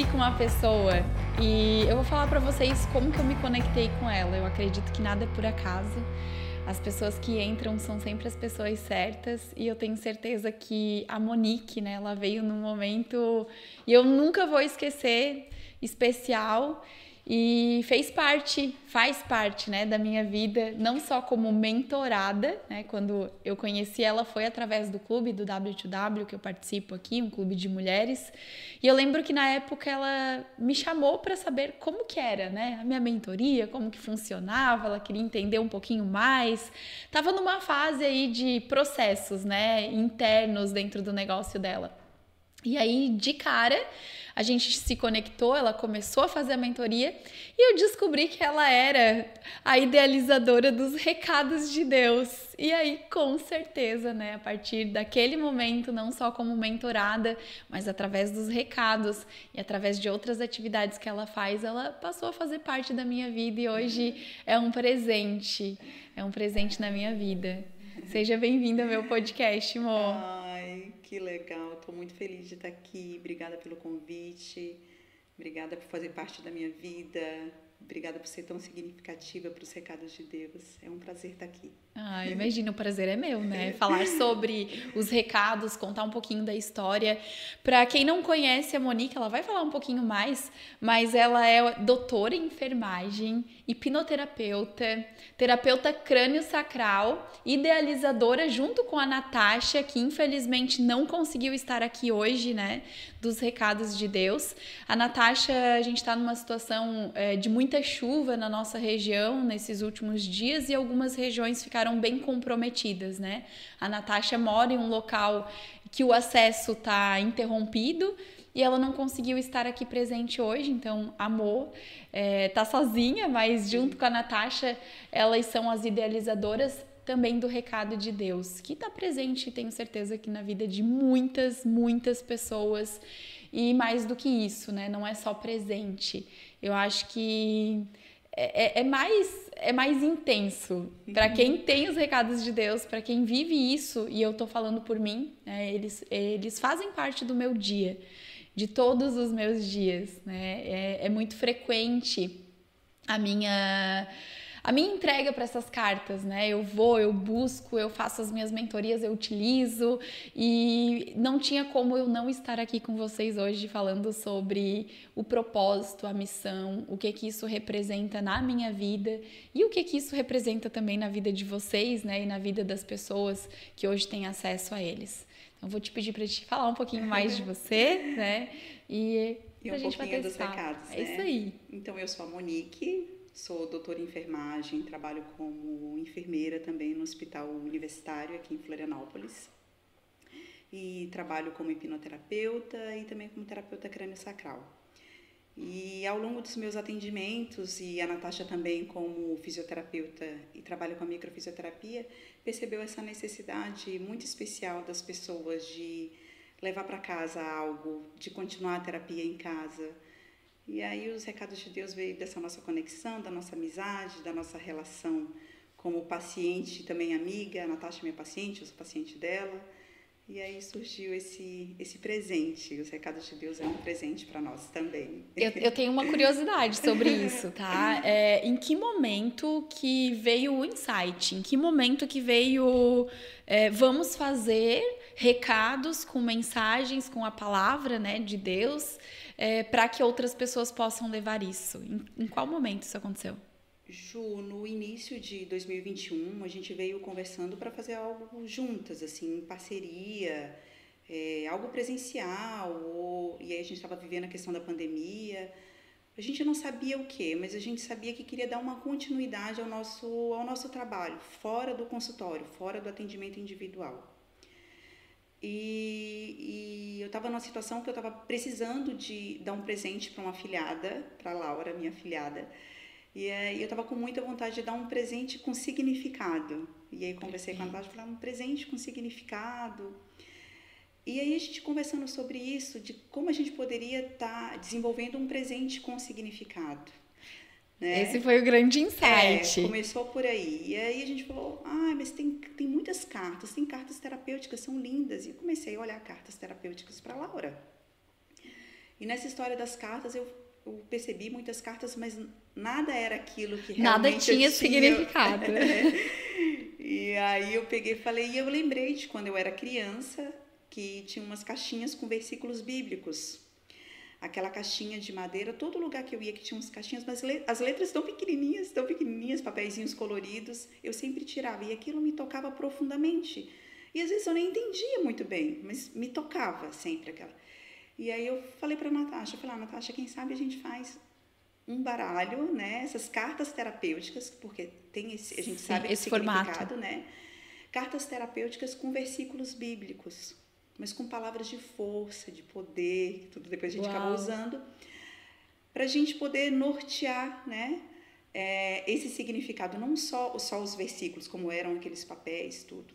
Aqui com uma pessoa e eu vou falar para vocês como que eu me conectei com ela. Eu acredito que nada é por acaso. As pessoas que entram são sempre as pessoas certas e eu tenho certeza que a Monique, né, ela veio num momento e eu nunca vou esquecer especial e fez parte, faz parte, né, da minha vida, não só como mentorada, né, quando eu conheci ela foi através do clube do W2W que eu participo aqui, um clube de mulheres, e eu lembro que na época ela me chamou para saber como que era, né, a minha mentoria, como que funcionava, ela queria entender um pouquinho mais, tava numa fase aí de processos, né, internos dentro do negócio dela. E aí, de cara, a gente se conectou, ela começou a fazer a mentoria e eu descobri que ela era a idealizadora dos recados de Deus. E aí, com certeza, né, a partir daquele momento, não só como mentorada, mas através dos recados e através de outras atividades que ela faz, ela passou a fazer parte da minha vida e hoje é um presente, é um presente na minha vida. Seja bem-vinda ao meu podcast, amor. Que legal. Estou muito feliz de estar aqui. Obrigada pelo convite. Obrigada por fazer parte da minha vida. Obrigada por ser tão significativa para os recados de Deus. É um prazer estar aqui. Ah, imagina, o prazer é meu, né? Falar sobre os recados, contar um pouquinho da história. Para quem não conhece a Monique, ela vai falar um pouquinho mais, mas ela é doutora em enfermagem, hipnoterapeuta, terapeuta crânio-sacral, idealizadora junto com a Natasha, que infelizmente não conseguiu estar aqui hoje, né? Dos recados de Deus. A Natasha, a gente está numa situação é, de muita chuva na nossa região nesses últimos dias e algumas regiões ficaram ficaram bem comprometidas, né? A Natasha mora em um local que o acesso está interrompido e ela não conseguiu estar aqui presente hoje, então amor, é, tá sozinha, mas junto com a Natasha, elas são as idealizadoras também do recado de Deus, que está presente, tenho certeza que na vida de muitas, muitas pessoas. E mais do que isso, né? Não é só presente. Eu acho que é, é, é mais é mais intenso para uhum. quem tem os recados de Deus, para quem vive isso e eu tô falando por mim, né, eles eles fazem parte do meu dia, de todos os meus dias, né? É, é muito frequente a minha a minha entrega para essas cartas, né? Eu vou, eu busco, eu faço as minhas mentorias, eu utilizo e não tinha como eu não estar aqui com vocês hoje falando sobre o propósito, a missão, o que que isso representa na minha vida e o que que isso representa também na vida de vocês, né? E na vida das pessoas que hoje têm acesso a eles. Então, vou te pedir para te falar um pouquinho mais de você, né? E, e um gente pouquinho dos recados, né? É isso aí. Então, eu sou a Monique, Sou doutora em enfermagem, trabalho como enfermeira também no Hospital Universitário aqui em Florianópolis. E trabalho como hipnoterapeuta e também como terapeuta crânio-sacral. E ao longo dos meus atendimentos, e a Natasha também como fisioterapeuta e trabalha com a microfisioterapia, percebeu essa necessidade muito especial das pessoas de levar para casa algo, de continuar a terapia em casa, e aí os recados de Deus veio dessa nossa conexão, da nossa amizade, da nossa relação como paciente, também amiga. A Natasha é minha paciente, eu sou paciente dela. E aí surgiu esse, esse presente. Os recados de Deus é um presente para nós também. Eu, eu, tenho uma curiosidade sobre isso, tá? É, em que momento que veio o insight? Em que momento que veio é, vamos fazer recados com mensagens, com a palavra né, de Deus? É, para que outras pessoas possam levar isso? Em, em qual momento isso aconteceu? Ju, no início de 2021, a gente veio conversando para fazer algo juntas, assim, em parceria, é, algo presencial, ou, e aí a gente estava vivendo a questão da pandemia. A gente não sabia o que, mas a gente sabia que queria dar uma continuidade ao nosso, ao nosso trabalho, fora do consultório, fora do atendimento individual. E, e eu estava numa situação que eu estava precisando de dar um presente para uma filhada, para Laura, minha filhada. E eu estava com muita vontade de dar um presente com significado. E aí conversei com a Natasha, falei, um presente com significado. E aí a gente conversando sobre isso, de como a gente poderia estar tá desenvolvendo um presente com significado. Né? Esse foi o grande insight. É, começou por aí. E aí a gente falou, ah, mas tem, tem muitas cartas, tem cartas terapêuticas, são lindas. E eu comecei a olhar cartas terapêuticas para Laura. E nessa história das cartas, eu, eu percebi muitas cartas, mas nada era aquilo que realmente Nada tinha, tinha. significado. e aí eu peguei e falei, e eu lembrei de quando eu era criança, que tinha umas caixinhas com versículos bíblicos. Aquela caixinha de madeira, todo lugar que eu ia que tinha umas caixinhas, mas as letras tão pequenininhas, tão pequenininhas, papeizinhos coloridos, eu sempre tirava e aquilo me tocava profundamente. E às vezes eu nem entendia muito bem, mas me tocava sempre aquela. E aí eu falei para Natasha, eu falei, ah, Natasha, quem sabe a gente faz um baralho, né? Essas cartas terapêuticas, porque tem esse, a gente Sim, sabe esse significado, formato. né? Cartas terapêuticas com versículos bíblicos, mas com palavras de força, de poder, tudo depois a gente Uau. acabou usando, para a gente poder nortear, né? É, esse significado, não só, só os versículos, como eram aqueles papéis, tudo.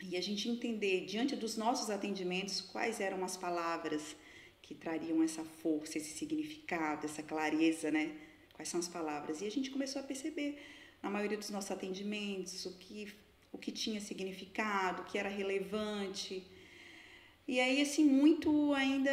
E a gente entender, diante dos nossos atendimentos, quais eram as palavras que trariam essa força, esse significado, essa clareza, né? Quais são as palavras? E a gente começou a perceber, na maioria dos nossos atendimentos, o que, o que tinha significado, o que era relevante. E aí, assim, muito ainda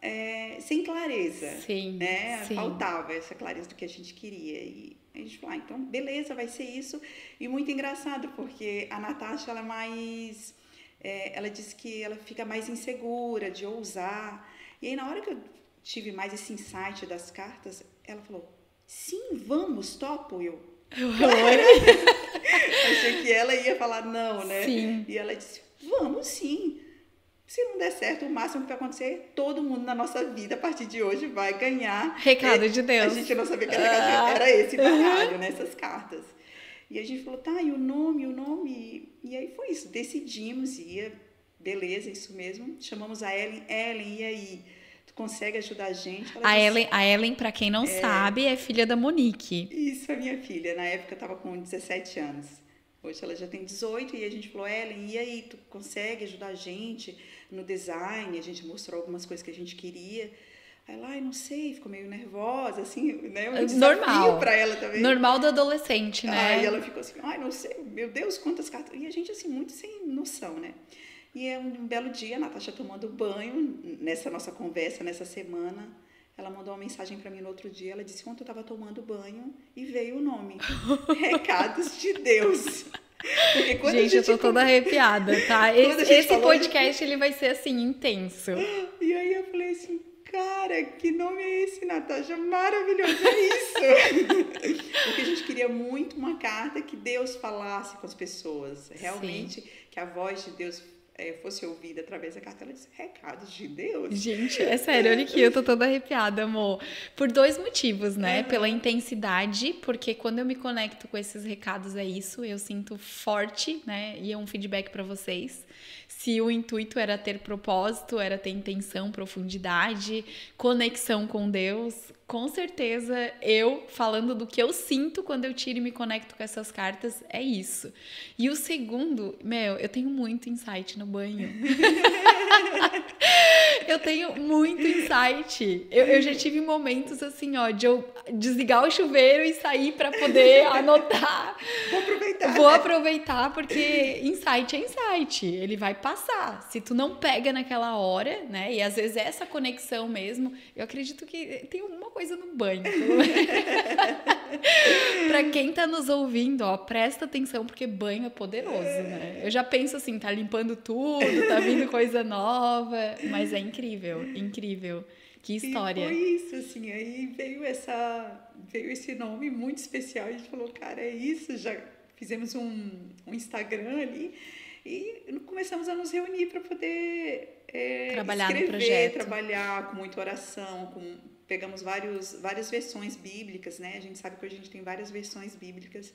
é, sem clareza. Sim, Né? sim. Faltava essa clareza do que a gente queria. E a gente falou, ah, então beleza, vai ser isso. E muito engraçado, porque a Natasha, ela é mais. é, ela disse que ela fica mais insegura de ousar. E aí, na hora que eu tive mais esse insight das cartas, ela falou: sim, vamos, topo. Eu achei que ela ia falar não, né? Sim. E ela disse: vamos sim. Se não der certo, o máximo que vai acontecer, todo mundo na nossa vida, a partir de hoje, vai ganhar. Recado É, de Deus. A gente não sabia que era, Ah. era esse baralho, né? Essas cartas. E a gente falou, tá, e o nome, o nome? E aí foi isso, decidimos, ia, beleza, isso mesmo. Chamamos a Ellen, Ellen, e aí? Tu consegue ajudar a gente? Ela A disse, Ellen, a Ellen, pra quem não sabe, é filha da Monique. Isso, a minha filha. Na época eu estava com 17 anos. Hoje ela já tem 18 e a gente falou, Ellen, e aí, tu consegue ajudar a gente no design? A gente mostrou algumas coisas que a gente queria. Aí ela, ai, não sei, ficou meio nervosa, assim, né? Um Normal. para ela também. Normal do adolescente, né? Aí ela ficou assim, ai, não sei, meu Deus, quantas cartas. E a gente, assim, muito sem noção, né? E é um belo dia, a Natasha tomando banho, nessa nossa conversa, nessa semana, ela mandou uma mensagem para mim no outro dia. Ela disse: Ontem eu estava tomando banho e veio o nome: Recados de Deus. Porque quando gente, a gente eu tô toda arrepiada, tá? Esse, esse falou- podcast, ele vai ser, assim, intenso. E aí eu falei assim, cara, que nome é esse, Natasha? Maravilhoso, é isso! Porque a gente queria muito uma carta que Deus falasse com as pessoas. Realmente, que a voz de Deus eh, fosse ouvida através da carta. Ela disse, recados de Deus? Gente, é sério, olha aqui, eu tô toda arrepiada, amor. Por dois motivos, né? Uhum. Pela intensidade, porque quando eu me conecto com esses recados, é isso, eu sinto forte, né? E é um feedback pra vocês. Se o intuito era ter propósito, era ter intenção, profundidade, conexão com Deus, com certeza eu falando do que eu sinto quando eu tiro e me conecto com essas cartas, é isso. E o segundo, meu, eu tenho muito insight no banho. Eu tenho muito insight. Eu, eu já tive momentos assim, ó, de eu desligar o chuveiro e sair pra poder anotar. Vou aproveitar. Vou né? aproveitar porque insight é insight. Ele vai passar. Se tu não pega naquela hora, né? E às vezes é essa conexão mesmo, eu acredito que tem alguma coisa no banho. pra quem tá nos ouvindo, ó, presta atenção porque banho é poderoso, né? Eu já penso assim, tá limpando tudo, tá vindo coisa nova, mas é incrível, incrível. Que história. E foi isso, assim, aí veio essa, veio esse nome muito especial, a gente falou, cara, é isso, já fizemos um, um Instagram ali e começamos a nos reunir para poder é, Trabalhar no escrever, projeto. trabalhar com muita oração, com, pegamos vários, várias versões bíblicas, né? A gente sabe que hoje a gente tem várias versões bíblicas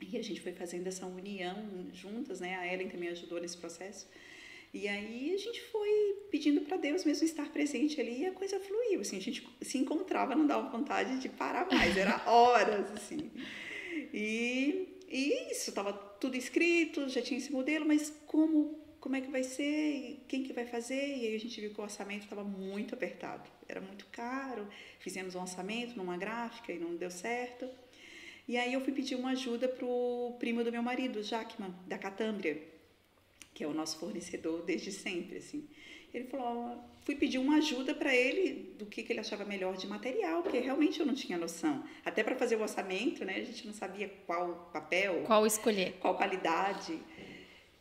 e a gente foi fazendo essa união juntas, né? A Ellen também ajudou nesse processo. E aí a gente foi pedindo para Deus mesmo estar presente ali e a coisa fluiu, assim, a gente se encontrava, não dava vontade de parar mais, era horas, assim. E, e isso, estava tudo escrito, já tinha esse modelo, mas como, como é que vai ser? Quem que vai fazer? E aí a gente viu que o orçamento estava muito apertado, era muito caro, fizemos um orçamento numa gráfica e não deu certo. E aí eu fui pedir uma ajuda pro primo do meu marido, Jackman, da Catâmbria, que é o nosso fornecedor desde sempre, assim. ele falou, fui pedir uma ajuda para ele do que, que ele achava melhor de material, porque realmente eu não tinha noção. Até para fazer o orçamento, né, a gente não sabia qual papel, qual escolher, qual qualidade.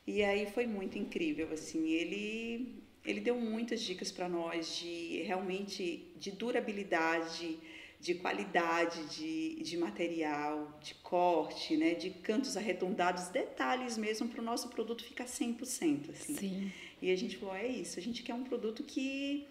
E aí foi muito incrível, assim, ele ele deu muitas dicas para nós de realmente de durabilidade, de qualidade de, de material, de corte, né, de cantos arredondados, detalhes mesmo para o nosso produto ficar 100%. Assim. Sim. E a gente falou: é isso, a gente quer um produto que,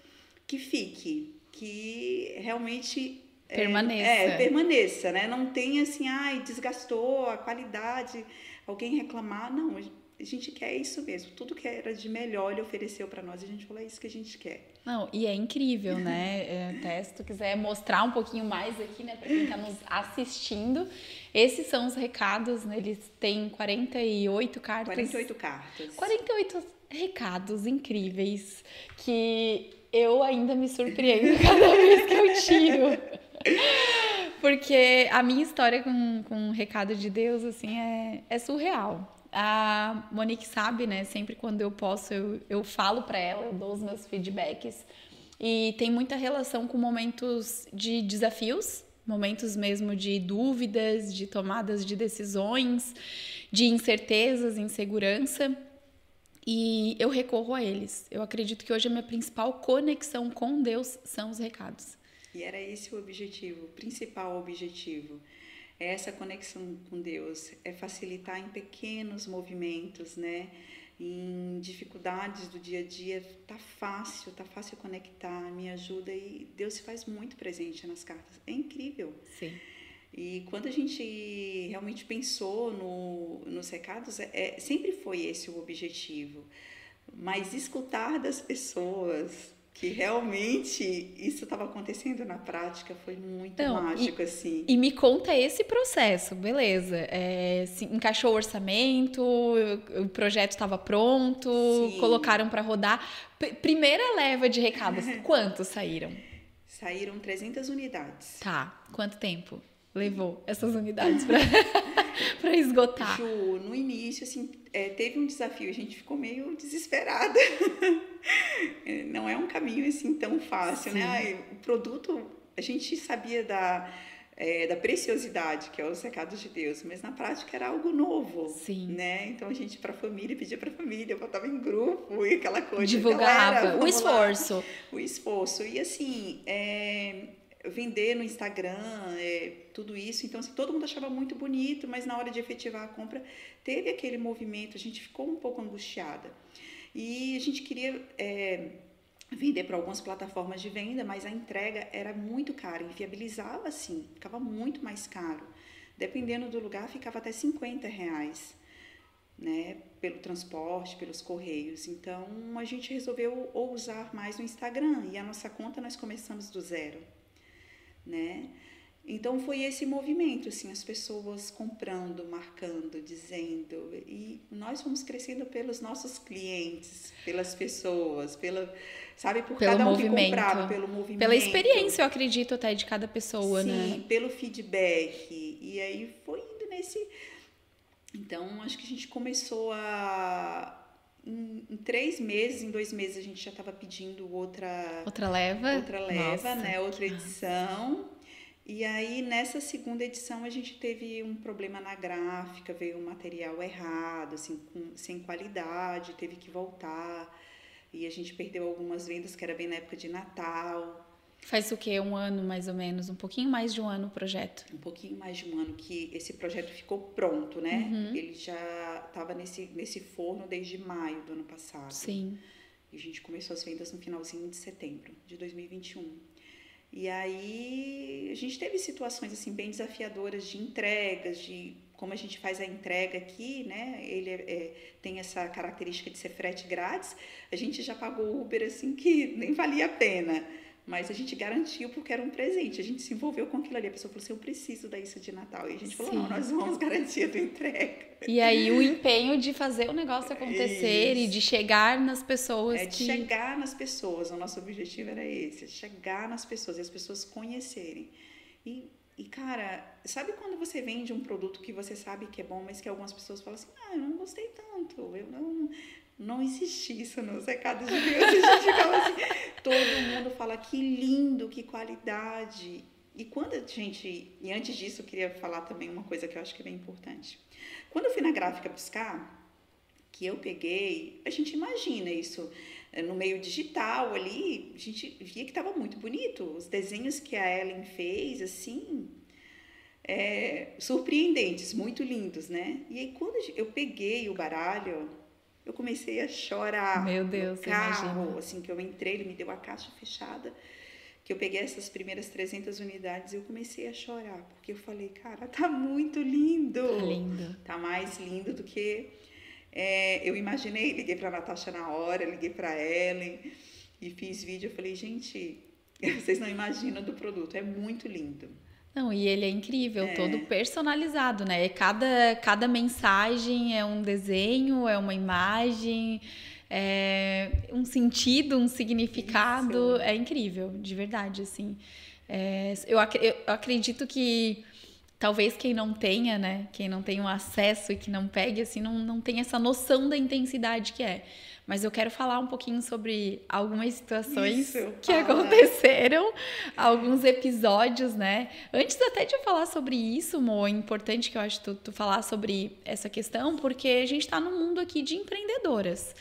que fique, que realmente. É, permaneça. É, é, permaneça, né? Não tenha assim, ai, desgastou a qualidade, alguém reclamar. Não, a gente quer isso mesmo. Tudo que era de melhor ele ofereceu para nós. A gente falou, é isso que a gente quer. Não, e é incrível, né? É, até se tu quiser mostrar um pouquinho mais aqui, né, para quem está nos assistindo, esses são os recados, né? Eles têm 48 cartas. 48 cartas. 48 recados incríveis que eu ainda me surpreendo cada vez que eu tiro. Porque a minha história com, com o recado de Deus, assim, é, é surreal. A Monique sabe, né? Sempre quando eu posso, eu, eu falo para ela, eu dou os meus feedbacks. E tem muita relação com momentos de desafios, momentos mesmo de dúvidas, de tomadas de decisões, de incertezas, insegurança. E eu recorro a eles. Eu acredito que hoje a minha principal conexão com Deus são os recados. E era esse o objetivo, o principal objetivo é essa conexão com Deus, é facilitar em pequenos movimentos, né? Em dificuldades do dia a dia, tá fácil, tá fácil conectar, me ajuda e Deus se faz muito presente nas cartas. É incrível. Sim. E quando a gente realmente pensou no, nos recados, é, é sempre foi esse o objetivo. Mas escutar das pessoas, que realmente isso estava acontecendo na prática foi muito então, mágico e, assim. e me conta esse processo beleza. É, se encaixou o orçamento o projeto estava pronto Sim. colocaram para rodar. P primeira leva de recados quantos saíram? Saíram 300 unidades. Tá quanto tempo levou essas unidades para esgotar Ju, no início assim é, teve um desafio a gente ficou meio desesperada não é um caminho assim tão fácil, né? Sim. né? O produto, a gente sabia da, é, da preciosidade, que é os recados de Deus, mas na prática era algo novo, Sim. né? Então a gente para a família pedia para a família, botava em grupo e aquela coisa. Divulgava galera, o esforço. Lá, o esforço e assim é, vender no Instagram, é, tudo isso. Então assim, todo mundo achava muito bonito, mas na hora de efetivar a compra teve aquele movimento, a gente ficou um pouco angustiada. E a gente queria é, vender para algumas plataformas de venda, mas a entrega era muito cara, inviabilizava assim, ficava muito mais caro. Dependendo do lugar, ficava até 50 reais. Né, pelo transporte, pelos correios. Então a gente resolveu ousar mais no Instagram e a nossa conta nós começamos do zero, né? Então foi esse movimento, assim, as pessoas comprando, marcando, dizendo, e nós fomos crescendo pelos nossos clientes, pelas pessoas, pela, sabe, por pelo cada um movimento. que comprava, pelo movimento. Pela experiência, eu acredito até de cada pessoa, Sim, né? Sim, pelo feedback. E aí foi indo nesse. Então, acho que a gente começou a em, em, três meses, em dois meses, a gente já estava pedindo outra outra leva, outra leva, Nossa, né? Outra edição. E aí, nessa segunda edição, a gente teve um problema na gráfica, veio um material errado, assim, com, sem qualidade, teve que voltar. E a gente perdeu algumas vendas, que era bem na época de Natal. Faz o quê? Um ano, mais ou menos? Um pouquinho mais de um ano o projeto? Um pouquinho mais de um ano que esse projeto ficou pronto, né? Uhum. Ele já estava nesse, nesse forno desde maio do ano passado. Sim. E a gente começou as vendas no finalzinho de setembro de 2021. E aí a gente teve situações assim bem desafiadoras de entregas, de como a gente faz a entrega aqui, né? Ele é, é, tem essa característica de ser frete grátis. A gente já pagou Uber assim que nem valia a pena. Mas a gente garantiu porque era um presente. A gente se envolveu com aquilo ali. A pessoa falou assim: eu preciso dar isso de Natal. E a gente falou: não, nós vamos garantir a tua entrega. E aí o empenho de fazer o negócio acontecer isso. e de chegar nas pessoas. É de chegar nas pessoas. O nosso objetivo era esse: é chegar nas pessoas e as pessoas conhecerem. E, e, cara, sabe quando você vende um produto que você sabe que é bom, mas que algumas pessoas falam assim: ah, eu não gostei tanto, eu não Não existe isso nos recados de Deus. A gente ficava assim, todo mundo fala que lindo, que qualidade. E quando a gente. E antes disso, eu queria falar também uma coisa que eu acho que é bem importante. Quando eu fui na gráfica buscar, que eu peguei, a gente imagina isso eh, no meio digital ali, a gente via que estava muito bonito. Os desenhos que a Ellen fez, assim, é, surpreendentes, muito lindos, né? E aí, quando eu peguei o baralho, eu comecei a chorar. Meu Deus, no carro, imagina. assim, que eu entrei, ele me deu a caixa fechada que eu peguei essas primeiras 300 unidades, eu comecei a chorar, porque eu falei, cara, tá muito lindo. Tá lindo. Tá mais lindo do que é, eu imaginei. Liguei pra Natasha na hora, liguei pra Ellen e fiz vídeo. Eu falei, gente, vocês não imaginam do produto, é muito lindo. Não, e ele é incrível, é. todo personalizado, né? Cada, cada mensagem é um desenho, é uma imagem é, um sentido, um significado. Isso. É incrível, de verdade, assim. É, eu, eu acredito que talvez quem não tenha, né? Quem não tenha um acesso e que não pegue, assim, não, não tem essa noção da intensidade que é. Mas eu quero falar um pouquinho sobre algumas situações Isso, que fala. aconteceram, alguns episódios, né? Antes até de eu falar sobre isso, Mo, é importante que eu acho tu, tu falar sobre essa questão, porque a gente está num mundo aqui de empreendedoras.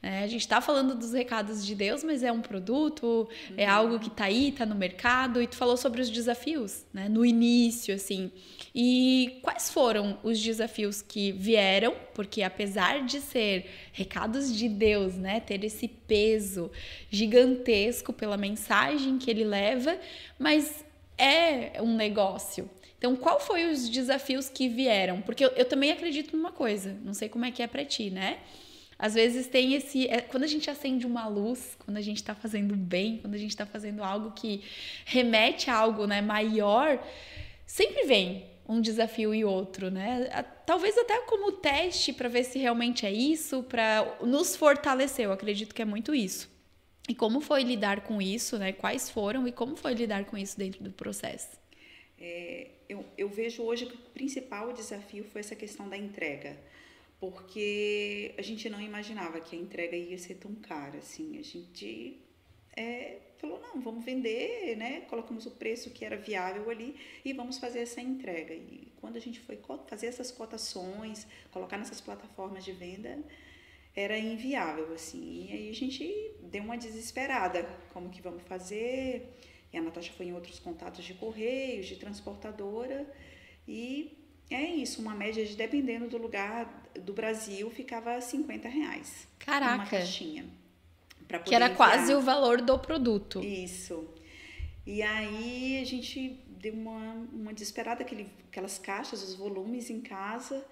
É, a gente está falando dos recados de Deus, mas é um produto, é uhum. algo que está aí, está no mercado. E tu falou sobre os desafios, né? No início, assim. E quais foram os desafios que vieram? Porque apesar de ser recados de Deus, né? Ter esse peso gigantesco pela mensagem que ele leva, mas é um negócio. Então, qual foi os desafios que vieram? Porque eu, eu também acredito numa coisa, não sei como é que é para ti, né? Às vezes tem esse. É, quando a gente acende uma luz, quando a gente está fazendo bem, quando a gente está fazendo algo que remete a algo né, maior, sempre vem um desafio e outro, né? Talvez até como teste para ver se realmente é isso, para nos fortalecer. Eu acredito que é muito isso. E como foi lidar com isso, né? Quais foram e como foi lidar com isso dentro do processo? É, eu, eu vejo hoje que o principal desafio foi essa questão da entrega porque a gente não imaginava que a entrega ia ser tão cara assim. A gente é, falou, não, vamos vender, né? Colocamos o preço que era viável ali e vamos fazer essa entrega. E quando a gente foi fazer essas cotações, colocar nessas plataformas de venda, era inviável, assim. E aí a gente deu uma desesperada, como que vamos fazer? E a Natasha foi em outros contatos de correios, de transportadora, e é isso, uma média de, dependendo do lugar do Brasil, ficava 50 reais. Caraca! Uma caixinha. que era enviar. quase o valor do produto. Isso. E aí a gente deu uma, uma desesperada, aquele, aquelas caixas, os volumes em casa.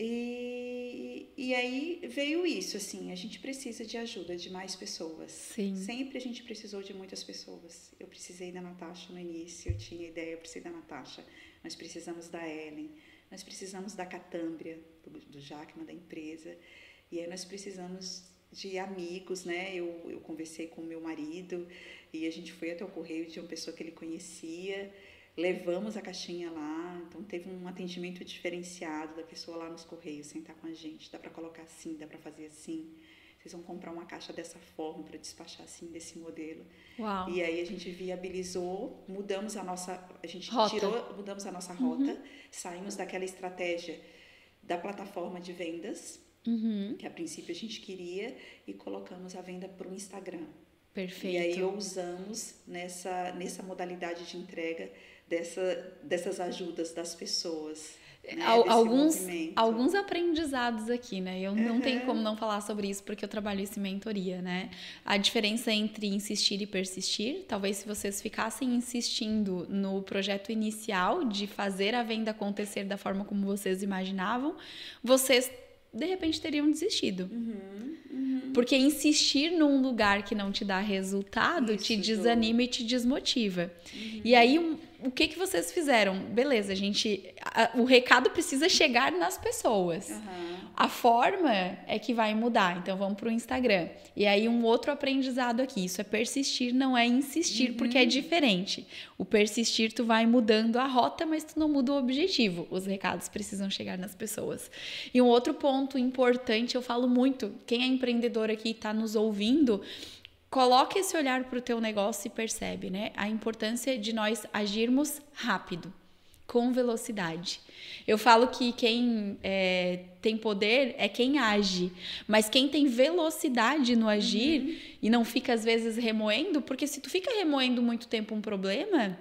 E, e aí veio isso, assim, a gente precisa de ajuda de mais pessoas. Sim. Sempre a gente precisou de muitas pessoas. Eu precisei da Natasha no início, eu tinha ideia, eu precisei da Natasha nós precisamos da Ellen, nós precisamos da Catâmbria, do, Jackman, da empresa, e aí nós precisamos de amigos, né? Eu, eu conversei com o meu marido e a gente foi até o correio de uma pessoa que ele conhecia, levamos a caixinha lá, então teve um atendimento diferenciado da pessoa lá nos correios sentar com a gente, dá para colocar assim, dá para fazer assim vocês vão comprar uma caixa dessa forma para despachar assim desse modelo. Uau. E aí a gente viabilizou, mudamos a nossa, a gente rota. tirou, mudamos a nossa rota, uhum. saímos daquela estratégia da plataforma de vendas, uhum. que a princípio a gente queria, e colocamos a venda para o Instagram. Perfeito. E aí usamos nessa, nessa modalidade de entrega dessa, dessas ajudas das pessoas. Né, alguns, alguns aprendizados aqui, né? Eu não uhum. tenho como não falar sobre isso porque eu trabalho isso em mentoria, né? A diferença entre insistir e persistir, talvez se vocês ficassem insistindo no projeto inicial de fazer a venda acontecer da forma como vocês imaginavam, vocês de repente teriam desistido. Uhum, uhum. Porque insistir num lugar que não te dá resultado Isso, te desanima tô. e te desmotiva. Uhum. E aí, o que, que vocês fizeram? Beleza, a gente. A, o recado precisa chegar nas pessoas. A forma é que vai mudar. Então vamos para o Instagram. E aí um outro aprendizado aqui, isso é persistir, não é insistir, uhum. porque é uhum. diferente. O persistir tu vai mudando a rota, mas tu não muda o objetivo. Os recados precisam chegar nas pessoas. E um outro ponto importante, eu falo muito, quem é empreendedor aqui está nos ouvindo, coloque esse olhar para o teu negócio e percebe, né? A importância de nós agirmos rápido com velocidade. Eu falo que quem é, tem poder é quem age, mas quem tem velocidade no agir uhum. e não fica às vezes remoendo, porque se tu fica remoendo muito tempo um problema,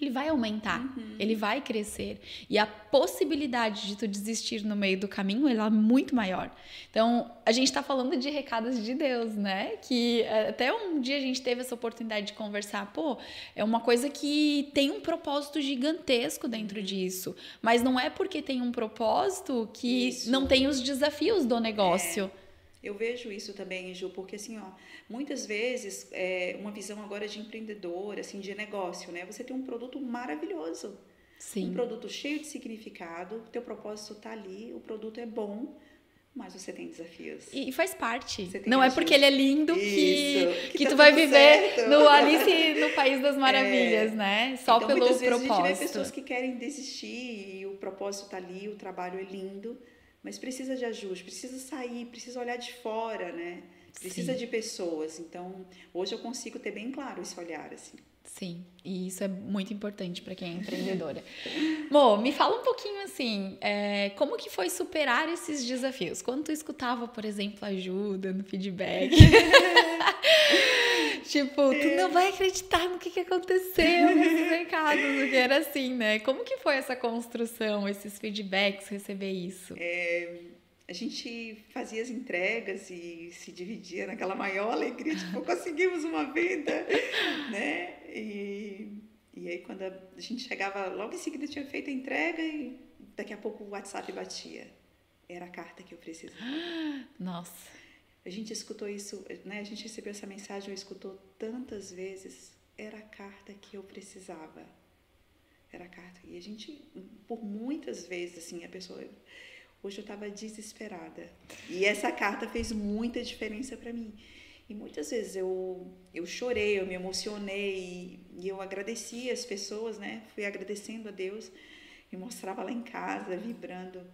ele vai aumentar, uhum. ele vai crescer. E a possibilidade de tu desistir no meio do caminho ela é muito maior. Então, a gente está falando de recados de Deus, né? Que é, até um dia a gente teve essa oportunidade de conversar. Pô, é uma coisa que tem um propósito gigantesco dentro uhum. disso. Mas não é porque tem um propósito que Isso. não tem os desafios do negócio. É. Eu vejo isso também, Ju, porque assim, ó, muitas vezes, é, uma visão agora de empreendedor, assim, de negócio, né? Você tem um produto maravilhoso. Sim. Um produto cheio de significado, teu propósito está ali, o produto é bom, mas você tem desafios. E faz parte. Não é porque ele é lindo que, que, que tá tu vai viver certo. no Alice no País das Maravilhas, é. né? Só então, pelo muitas propósito. Vezes a gente vê pessoas que querem desistir e o propósito está ali, o trabalho é lindo, mas precisa de ajuste, precisa sair, precisa olhar de fora, né? Precisa Sim. de pessoas. Então, hoje eu consigo ter bem claro esse olhar, assim. Sim, e isso é muito importante para quem é empreendedora. Mo, me fala um pouquinho assim, é, como que foi superar esses desafios? Quando tu escutava, por exemplo, ajuda no feedback, tipo, tu não vai acreditar no que, que aconteceu nesses recados, que era assim, né? Como que foi essa construção, esses feedbacks, receber isso? É a gente fazia as entregas e se dividia naquela maior alegria, tipo, conseguimos uma venda, né? E, e aí quando a gente chegava, logo em seguida tinha feito a entrega e daqui a pouco o WhatsApp batia. Era a carta que eu precisava. Nossa. A gente escutou isso, né? A gente recebeu essa mensagem, eu escutou tantas vezes. Era a carta que eu precisava. Era a carta. E a gente, por muitas vezes, assim, a pessoa Hoje eu estava desesperada. E essa carta fez muita diferença para mim. E muitas vezes eu, eu chorei, eu me emocionei e, eu agradeci as pessoas, né? Fui agradecendo a Deus e mostrava lá em casa, vibrando.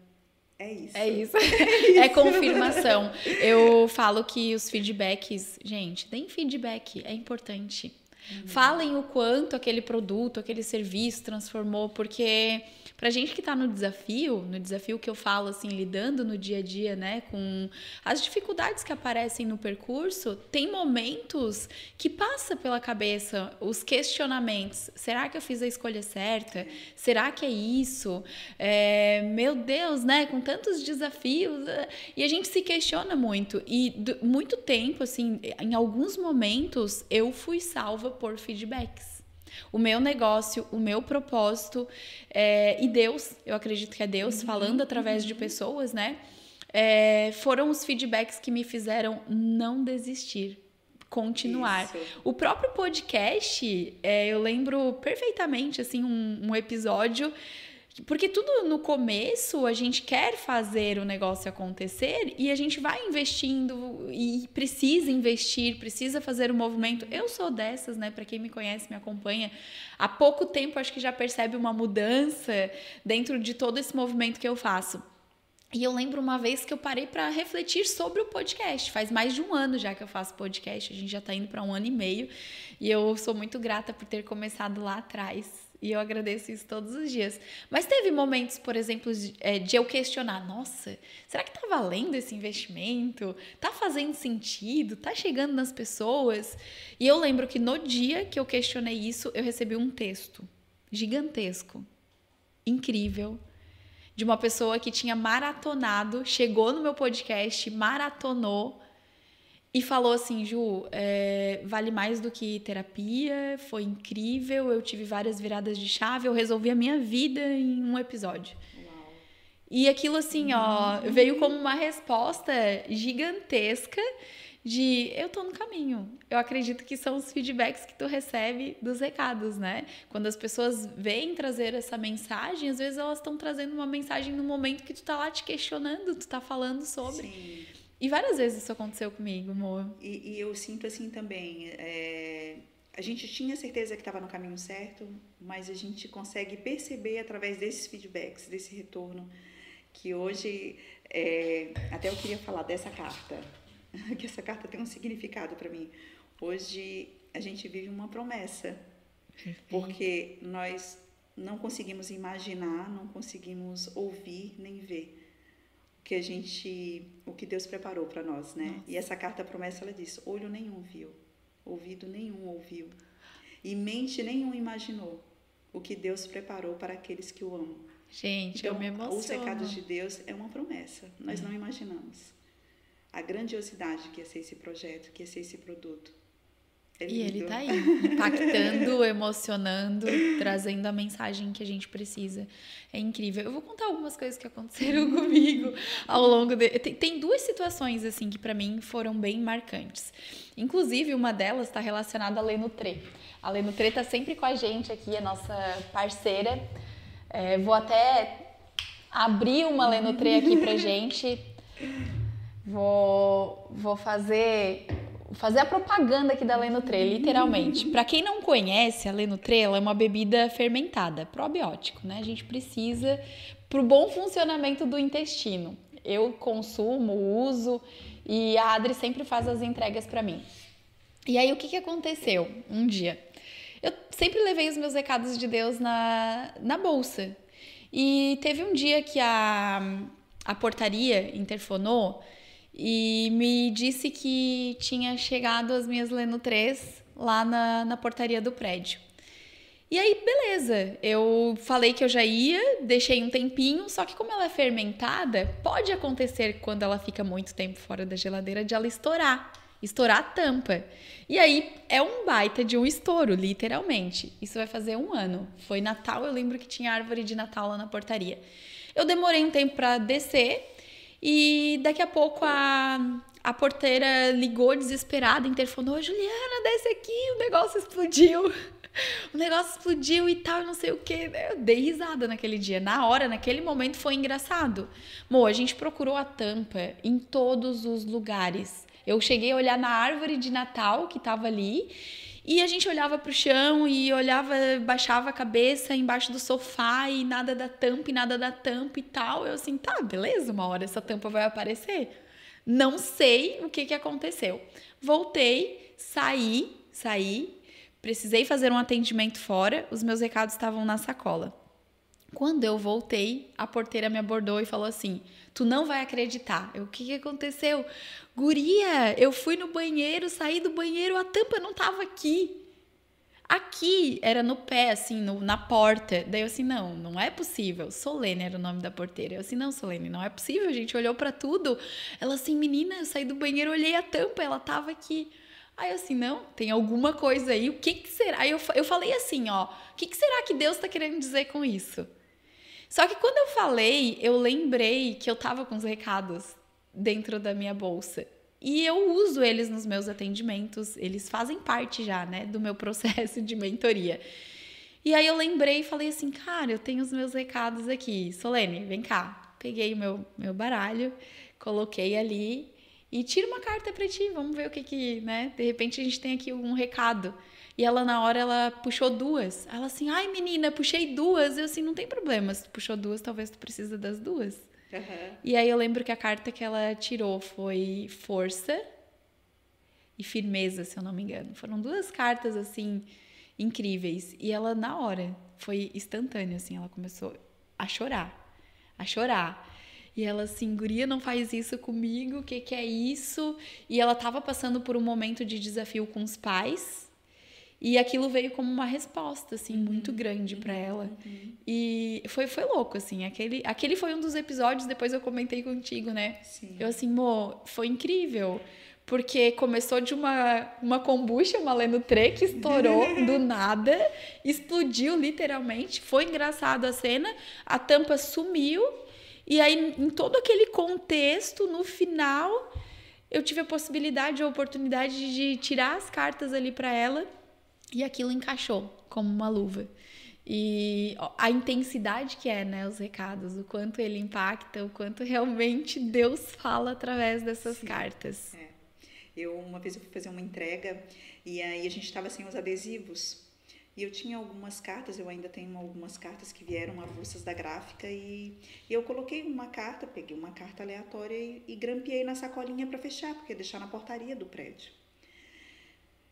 É isso. É isso. É, isso. é confirmação. Eu falo que os feedbacks, gente, deem feedback, é importante. Uhum. Falem o quanto aquele produto, aquele serviço transformou, porque Pra gente que tá no desafio, no desafio que eu falo assim, lidando no dia a dia, né, com as dificuldades que aparecem no percurso, tem momentos que passa pela cabeça os questionamentos. Será que eu fiz a escolha certa? Será que é isso? É, meu Deus, né, com tantos desafios, é, e a gente se questiona muito. E muito tempo, assim, em alguns momentos, eu fui salva por feedbacks o meu negócio, o meu propósito é, e Deus, eu acredito que é Deus uhum. falando através de pessoas, né? É, foram os feedbacks que me fizeram não desistir, continuar. Isso. O próprio podcast, é, eu lembro perfeitamente assim um, um episódio porque tudo no começo a gente quer fazer o negócio acontecer e a gente vai investindo e precisa investir, precisa fazer o movimento. Eu sou dessas, né? Para quem me conhece, me acompanha, há pouco tempo acho que já percebe uma mudança dentro de todo esse movimento que eu faço. E eu lembro uma vez que eu parei para refletir sobre o podcast. Faz mais de um ano já que eu faço podcast, a gente já está indo para um ano e meio. E eu sou muito grata por ter começado lá atrás e eu agradeço isso todos os dias. Mas teve momentos, por exemplo, de, é, de eu questionar: nossa, será que está valendo esse investimento? Está fazendo sentido? Está chegando nas pessoas? E eu lembro que no dia que eu questionei isso, eu recebi um texto gigantesco, incrível, de uma pessoa que tinha maratonado, chegou no meu podcast, maratonou e falou assim, Ju, é, vale mais do que terapia, foi incrível, eu tive várias viradas de chave, eu resolvi a minha vida em um episódio. Uau. E aquilo assim, ó, veio como uma resposta gigantesca de eu tô no caminho. Eu acredito que são os feedbacks que tu recebe dos recados, né? Quando as pessoas vêm trazer essa mensagem, às vezes elas estão trazendo uma mensagem no momento que tu tá lá te questionando, tu tá falando sobre. Sim. E várias vezes isso aconteceu comigo, amor. E, e eu sinto assim também. É... A gente tinha certeza que estava no caminho certo, mas a gente consegue perceber através desses feedbacks, desse retorno, que hoje. É... Até eu queria falar dessa carta que essa carta tem um significado para mim. Hoje a gente vive uma promessa, porque nós não conseguimos imaginar, não conseguimos ouvir nem ver que a gente, o que Deus preparou para nós, né? Nossa. E essa carta promessa ela diz: olho nenhum viu, ouvido nenhum ouviu, e mente nenhum imaginou o que Deus preparou para aqueles que o amam. Gente, então, eu me emociono. Os recados de Deus é uma promessa. Nós é. não imaginamos a grandiosidade que ia ser esse projeto, que ia ser esse produto. É e ele tá aí, impactando, emocionando, trazendo a mensagem que a gente precisa. É incrível. Eu vou contar algumas coisas que aconteceram comigo ao longo de. Tem, tem duas situações, assim, que para mim foram bem marcantes. Inclusive, uma delas está relacionada a Leno Tre. A Leno Tre tá sempre com a gente aqui, a nossa parceira. É, vou até abrir uma Leno Tre aqui pra gente. Vou, vou fazer fazer a propaganda aqui da Lenutre, literalmente. Para quem não conhece, a Lenutre é uma bebida fermentada, probiótico, né? A gente precisa para o bom funcionamento do intestino. Eu consumo, uso e a Adri sempre faz as entregas para mim. E aí o que, que aconteceu um dia? Eu sempre levei os meus recados de Deus na, na bolsa. E teve um dia que a, a portaria interfonou e me disse que tinha chegado as minhas Leno 3 lá na, na portaria do prédio. E aí, beleza, eu falei que eu já ia, deixei um tempinho, só que como ela é fermentada, pode acontecer quando ela fica muito tempo fora da geladeira de ela estourar, estourar a tampa. E aí é um baita de um estouro, literalmente. Isso vai fazer um ano. Foi Natal, eu lembro que tinha árvore de Natal lá na portaria. Eu demorei um tempo para descer e daqui a pouco a, a porteira ligou desesperada, interfonou: Juliana, desce aqui, o negócio explodiu. O negócio explodiu e tal, não sei o que. Eu dei risada naquele dia. Na hora, naquele momento, foi engraçado. Mo, a gente procurou a tampa em todos os lugares. Eu cheguei a olhar na árvore de Natal que estava ali e a gente olhava para o chão e olhava, baixava a cabeça embaixo do sofá e nada da tampa e nada da tampa e tal. Eu assim, tá, beleza, uma hora essa tampa vai aparecer. Não sei o que, que aconteceu. Voltei, saí, saí, precisei fazer um atendimento fora, os meus recados estavam na sacola. Quando eu voltei, a porteira me abordou e falou assim: Tu não vai acreditar. Eu, o que, que aconteceu? Guria, eu fui no banheiro, saí do banheiro, a tampa não tava aqui. Aqui era no pé, assim, no, na porta. Daí eu assim, não, não é possível. Solene era o nome da porteira. Eu assim, não, Solene, não é possível. A gente olhou para tudo. Ela assim, menina, eu saí do banheiro, olhei a tampa, ela tava aqui. Aí eu assim, não, tem alguma coisa aí. O que, que será? Aí eu, eu falei assim, ó, o que, que será que Deus está querendo dizer com isso? Só que quando eu falei, eu lembrei que eu tava com os recados dentro da minha bolsa. E eu uso eles nos meus atendimentos, eles fazem parte já, né, do meu processo de mentoria. E aí eu lembrei e falei assim, cara, eu tenho os meus recados aqui. Solene, vem cá. Peguei o meu, meu baralho, coloquei ali e tira uma carta para ti, vamos ver o que que, né? De repente a gente tem aqui um recado. E ela, na hora, ela puxou duas. Ela assim, ai menina, puxei duas. Eu assim, não tem problema. Se tu puxou duas, talvez tu precisa das duas. Uhum. E aí eu lembro que a carta que ela tirou foi força e firmeza, se eu não me engano. Foram duas cartas, assim, incríveis. E ela, na hora, foi instantâneo, assim. Ela começou a chorar. A chorar. E ela assim, guria, não faz isso comigo, o que, que é isso? E ela tava passando por um momento de desafio com os pais e aquilo veio como uma resposta, assim, uhum. muito grande para ela. Uhum. E foi, foi louco, assim. Aquele, aquele foi um dos episódios, depois eu comentei contigo, né? Sim. Eu assim, mo, foi incrível. Porque começou de uma, uma kombucha, uma Lenutre, que estourou do nada, explodiu literalmente. Foi engraçado a cena, a tampa sumiu. E aí, em todo aquele contexto, no final, eu tive a possibilidade, a oportunidade de tirar as cartas ali para ela e aquilo encaixou como uma luva. E a intensidade que é, né, os recados, o quanto ele impacta, o quanto realmente Deus fala através dessas Sim, cartas. É. Eu uma vez eu fui fazer uma entrega e aí a gente estava sem os adesivos. E eu tinha algumas cartas, eu ainda tenho algumas cartas que vieram avulsas da gráfica e, e eu coloquei uma carta, peguei uma carta aleatória e, e grampeei na sacolinha para fechar, porque ia deixar na portaria do prédio.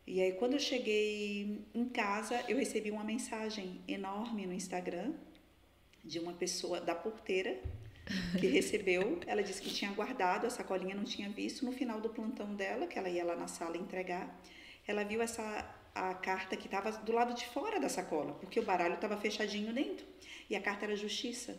E aí, quando eu cheguei em casa, eu recebi uma mensagem enorme no Instagram de uma pessoa da porteira que recebeu. Ela disse que tinha guardado a sacolinha, não tinha visto. No final do plantão dela, que ela ia lá na sala entregar, ela viu essa a carta que estava do lado de fora da sacola, porque o baralho estava fechadinho dentro. E a carta era justiça.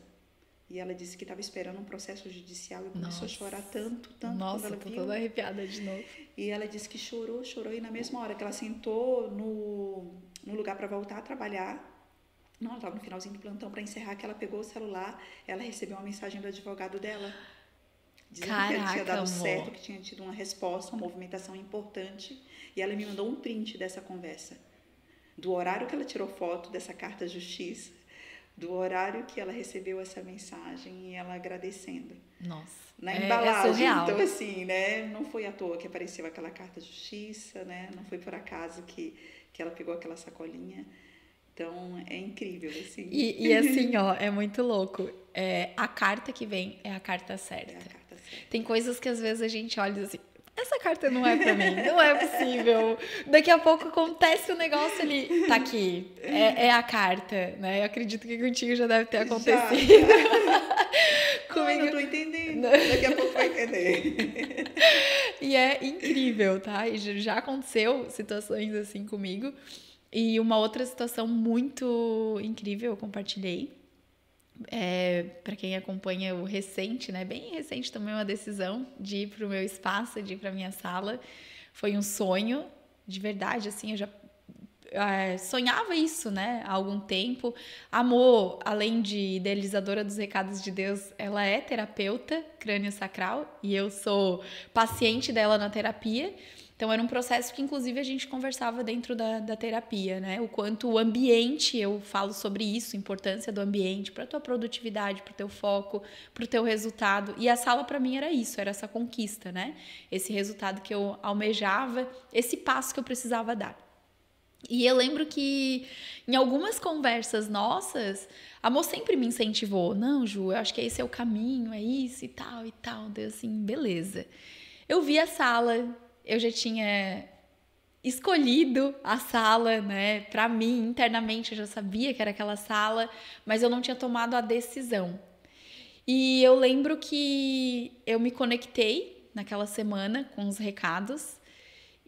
E ela disse que estava esperando um processo judicial e começou Nossa. a chorar tanto, tanto Nossa, ela tô viu. toda arrepiada de novo. E ela disse que chorou, chorou e na mesma hora que ela sentou no, no lugar para voltar a trabalhar, não, ela estava no finalzinho do plantão para encerrar que ela pegou o celular, ela recebeu uma mensagem do advogado dela. Dizendo Caraca, que tinha dado amor. certo, que tinha tido uma resposta, uma movimentação importante. E ela me mandou um print dessa conversa. Do horário que ela tirou foto dessa carta à justiça do horário que ela recebeu essa mensagem e ela agradecendo. Nossa. Na é, é embalagem. É então, assim, né? Não foi à toa que apareceu aquela carta de justiça, né? Não foi por acaso que, que ela pegou aquela sacolinha. Então, é incrível, assim. E, e assim, ó, é muito louco. É, a carta que vem é a carta certa. É a carta certa. Tem coisas que às vezes a gente olha assim, essa carta não é para mim, não é possível. Daqui a pouco acontece o um negócio ali, tá aqui, é, é, a carta, né? Eu acredito que contigo já deve ter acontecido. Comigo... Não, não tô entendendo, daqui a pouco vai entender. e é incrível, tá? E já aconteceu situações assim comigo. E uma outra situação muito incrível eu compartilhei é, para quem acompanha o recente, né, bem recente também uma decisão de ir para o meu espaço, de ir para minha sala, foi um sonho de verdade, assim, eu já é, sonhava isso, né, há algum tempo. Amor, além de idealizadora dos recados de Deus, ela é terapeuta crânio sacral e eu sou paciente dela na terapia. Então era um processo que inclusive a gente conversava dentro da, da terapia, né? O quanto o ambiente, eu falo sobre isso, importância do ambiente para tua produtividade, para teu foco, para o teu resultado. E a sala para mim era isso, era essa conquista, né? Esse resultado que eu almejava, esse passo que eu precisava dar. E eu lembro que em algumas conversas nossas, a moça sempre me incentivou. Não, Ju, eu acho que esse é o caminho, é isso e tal e tal. Deu assim, beleza. Eu vi a sala, eu já tinha escolhido a sala, né? Para mim, internamente, eu já sabia que era aquela sala, mas eu não tinha tomado a decisão. E eu lembro que eu me conectei naquela semana com os recados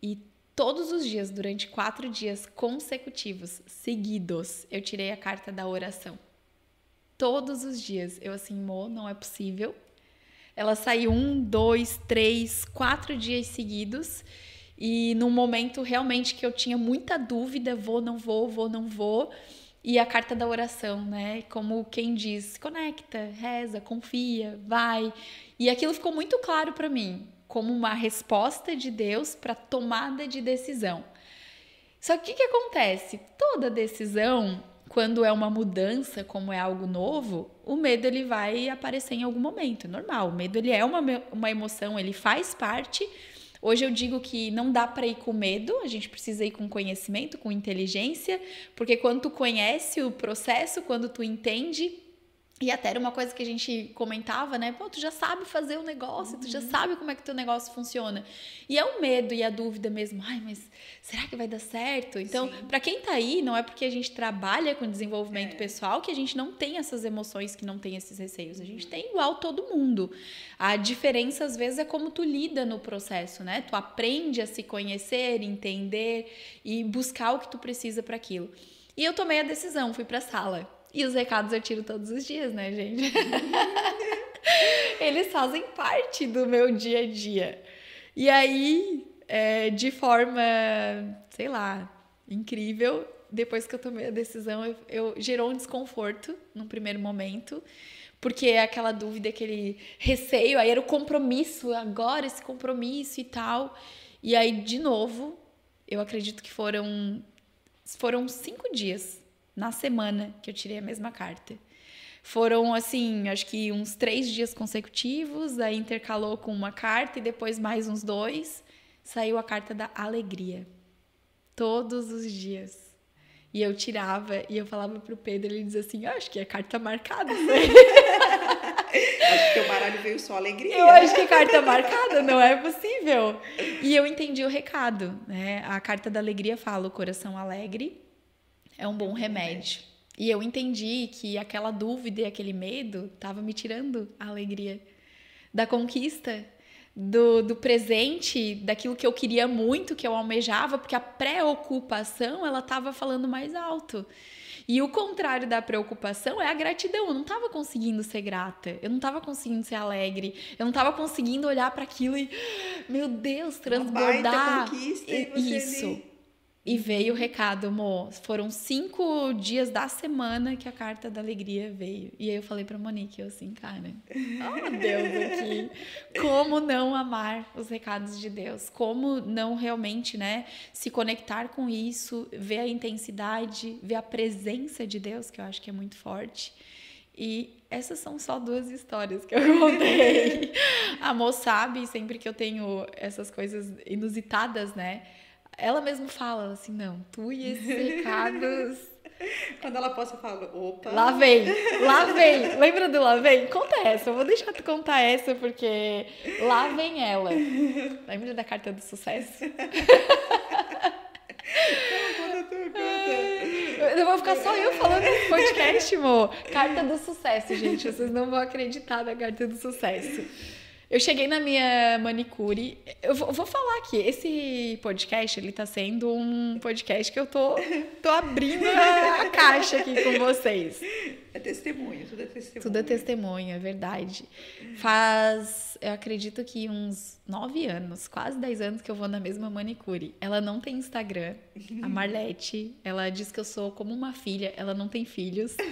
e todos os dias, durante quatro dias consecutivos, seguidos, eu tirei a carta da oração. Todos os dias. Eu assim, Mo, não é possível. Ela saiu um, dois, três, quatro dias seguidos. E num momento realmente que eu tinha muita dúvida, vou, não vou, vou, não vou. E a carta da oração, né? Como quem diz, conecta, reza, confia, vai. E aquilo ficou muito claro para mim, como uma resposta de Deus para tomada de decisão. Só que o que, acontece? Toda decisão quando é uma mudança, como é algo novo, o medo ele vai aparecer em algum momento, é normal. O medo ele é uma, uma emoção, ele faz parte. Hoje eu digo que não dá para ir com medo, a gente precisa ir com conhecimento, com inteligência, porque quando tu conhece o processo, quando tu entende, e até era uma coisa que a gente comentava, né? Pô, tu já sabe fazer o negócio, uhum. tu já uhum. sabe como é que teu negócio funciona. E é o medo e a dúvida mesmo. Ai, mas será que vai dar certo? Então, para quem tá aí, não é porque a gente trabalha com desenvolvimento é. pessoal que a gente não tem essas emoções, que não tem esses receios. A gente tem igual todo mundo. A diferença, às vezes, é como tu lida no processo, né? Tu aprende a se conhecer, entender e buscar o que tu precisa para aquilo. E eu tomei a decisão, fui pra sala e os recados eu tiro todos os dias, né, gente? Eles fazem parte do meu dia a dia. E aí, é, de forma, sei lá, incrível, depois que eu tomei a decisão, eu, eu gerou um desconforto num primeiro momento, porque é aquela dúvida, aquele receio, aí era o compromisso, agora esse compromisso e tal. E aí, de novo, eu acredito que foram, foram cinco dias na semana que eu tirei a mesma carta. Foram, assim, acho que uns três dias consecutivos, aí intercalou com uma carta e depois mais uns dois, saiu a carta da alegria. Todos os dias. E eu tirava e eu falava pro Pedro, ele dizia assim: ah, acho que é carta marcada. acho que o baralho veio só alegria. Eu acho que é carta marcada, não é possível. E eu entendi o recado, né? A carta da alegria fala: o coração alegre é um bom remédio. E eu entendi que aquela dúvida e aquele medo estava me tirando a alegria da conquista, do, do presente, daquilo que eu queria muito, que eu almejava, porque a preocupação ela estava falando mais alto. E o contrário da preocupação é a gratidão. Eu não estava conseguindo ser grata, eu não estava conseguindo ser alegre, eu não estava conseguindo olhar para aquilo e, meu Deus, transbordar. Uma conquista, e Isso. Ali e veio o recado, Mo. Foram cinco dias da semana que a carta da alegria veio. E aí eu falei pra Monique, eu assim, cara, oh Deus aqui. Como não amar os recados de Deus? Como não realmente, né, se conectar com isso, ver a intensidade, ver a presença de Deus, que eu acho que é muito forte. E essas são só duas histórias que eu contei. a Mo sabe, sempre que eu tenho essas coisas inusitadas, né? Ela mesma fala assim, não, tu e esses recados. Quando ela possa falar, opa. Lá vem, lá vem. Lembra do lá vem? Conta essa, eu vou deixar tu contar essa, porque lá vem ela. Lembra da carta do sucesso? Eu vou ficar só eu falando nesse podcast, amor. Carta do sucesso, gente. Vocês não vão acreditar na carta do sucesso. Eu cheguei na minha manicure. Eu vou, vou, falar aqui, esse podcast, ele tá sendo um podcast que eu tô, tô abrindo a, a caixa aqui com vocês. É testemunho, tudo é testemunho. Tudo é testemunho, é verdade. Faz, eu acredito que uns nove anos, quase dez anos que eu vou na mesma manicure. Ela não tem Instagram, a Marlete. Ela diz que eu sou como uma filha, ela não tem filhos.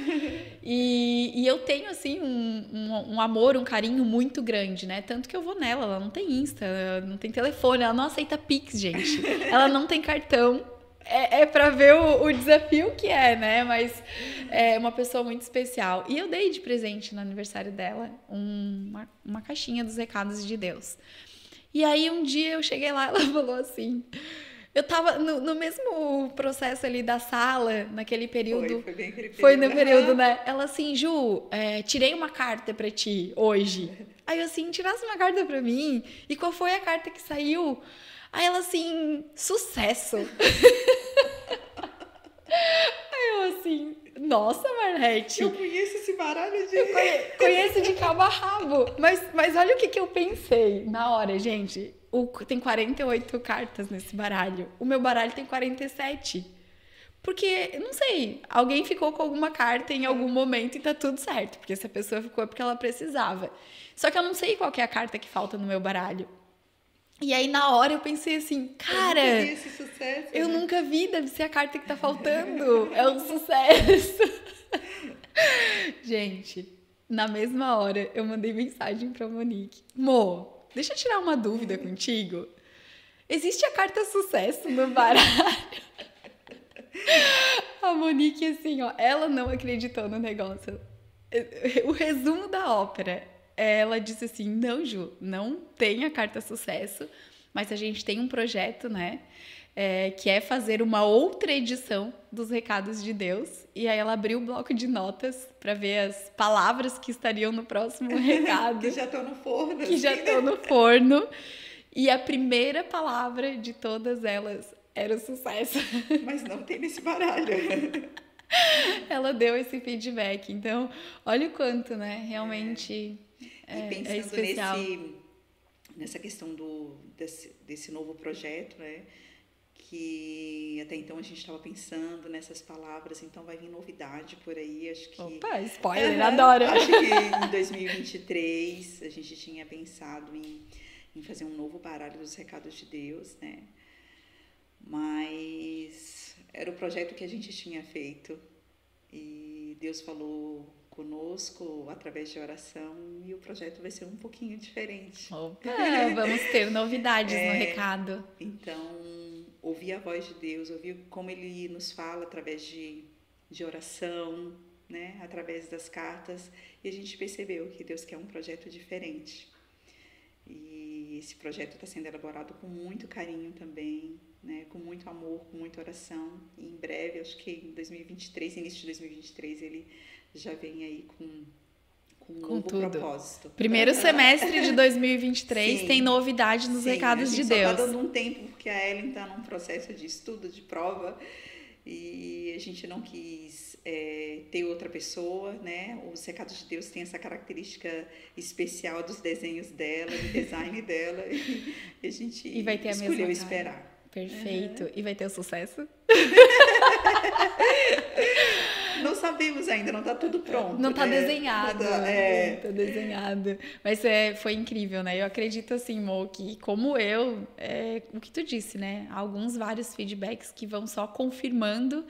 E, e eu tenho, assim, um, um, um, amor, um carinho muito grande, né? Tanto que eu vou nela, ela não tem Insta, não tem telefone, ela não aceita Pix, gente. Ela não tem cartão é, é para ver o, o, desafio que é, né? Mas é uma pessoa muito especial. E eu dei de presente no aniversário dela um, uma, uma caixinha dos recados de Deus. E aí um dia eu cheguei lá, ela falou assim. Eu tava no, no mesmo processo ali da sala, naquele período. Foi, foi bem aquele período. Foi no período, né? Ela assim, Ju, é, tirei uma carta para ti hoje. Aí eu assim, tirasse uma carta para mim. E qual foi a carta que saiu? Aí ela assim, sucesso. Aí eu assim, nossa, Marrete. Eu conheço esse baralho de. Eu conheço de cabo a rabo. Mas, mas olha o que, que eu pensei na hora, gente. O, tem 48 cartas nesse baralho. O meu baralho tem 47. Porque, não sei, alguém ficou com alguma carta em algum momento e tá tudo certo. Porque se a pessoa ficou é porque ela precisava. Só que eu não sei qual é a carta que falta no meu baralho. E aí, na hora, eu pensei assim, cara, eu nunca vi, esse sucesso, eu né? nunca vi deve ser a carta que tá faltando. é um sucesso. Gente, na mesma hora, eu mandei mensagem pra Monique. Mo, deixa eu tirar uma dúvida contigo. Existe a carta sucesso no baralho? a Monique, assim, ó, ela não acreditou no negócio. O resumo da ópera ela disse assim: não, Ju, não tem a carta sucesso, mas a gente tem um projeto, né? É, que é fazer uma outra edição dos recados de Deus. E aí ela abriu o bloco de notas para ver as palavras que estariam no próximo recado. que já estão no forno. Que assim, já estão né? no forno. E a primeira palavra de todas elas era o sucesso. Mas não tem nesse baralho. ela deu esse feedback. Então, olha o quanto, né? Realmente é, e pensando é nesse, nessa questão do, desse, desse novo projeto, né? que até então a gente estava pensando nessas palavras, então vai vir novidade por aí, acho que... Opa, spoiler, adoro! Acho que em 2023 a gente tinha pensado em, em fazer um novo baralho dos recados de Deus, né? Mas era o projeto que a gente tinha feito. E Deus falou conosco através de oração e o projeto vai ser um pouquinho diferente. Opa, vamos ter novidades é, no recado. Então, ouvir a voz de Deus, ouvir como Ele nos fala através de, de oração, né, através das cartas, e a gente percebeu que Deus quer um projeto diferente. E esse projeto está sendo elaborado com muito carinho também, né, com muito amor, com muita oração. E em breve, acho que em 2023, início de 2023, ele já vem aí com com um com tudo. propósito. Primeiro semestre de 2023 sim, tem novidade nos sim, recados de Deus. Está dando um tempo porque a Ellen está num processo de estudo, de prova, e a gente não quis é, ter outra pessoa, né? Os recados de Deus têm essa característica especial dos desenhos dela, do design dela, e a gente e vai ter escolheu esperar. Perfeito. Uhum. E vai ter o sucesso? não sabemos ainda, não está tudo pronto. Não está né? desenhado. Não tá, é. tá desenhado. Mas é, foi incrível, né? Eu acredito assim, Mo, que como eu, é, o que tu disse, né? Alguns vários feedbacks que vão só confirmando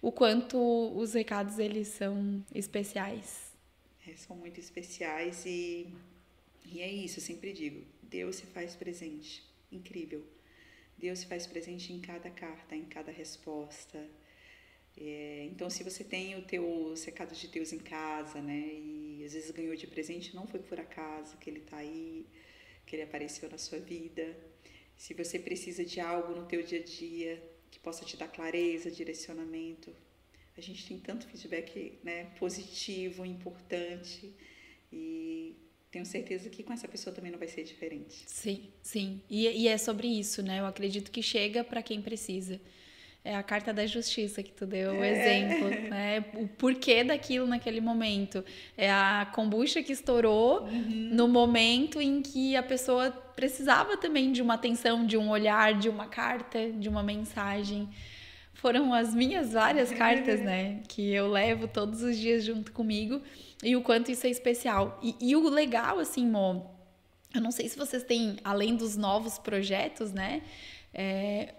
o quanto os recados eles são especiais. É, são muito especiais e, e é isso, eu sempre digo, Deus se faz presente. Incrível. Deus se faz presente em cada carta, em cada resposta. É, então, se você tem o teu secado de Deus em casa, né, e às vezes ganhou de presente, não foi por acaso que ele está aí, que ele apareceu na sua vida. Se você precisa de algo no teu dia a dia que possa te dar clareza, direcionamento, a gente tem tanto feedback né, positivo, importante e tenho certeza que com essa pessoa também não vai ser diferente. Sim, sim. E, e é sobre isso, né? Eu acredito que chega para quem precisa. É a carta da justiça que tu deu o é. exemplo, né? O porquê daquilo naquele momento. É a kombucha que estourou uhum. no momento em que a pessoa precisava também de uma atenção, de um olhar, de uma carta, de uma mensagem. Foram as minhas várias cartas, né? Que eu levo todos os dias junto comigo e o quanto isso é especial. E, e o legal, assim, Mo, eu não sei se vocês têm, além dos novos projetos, né? É,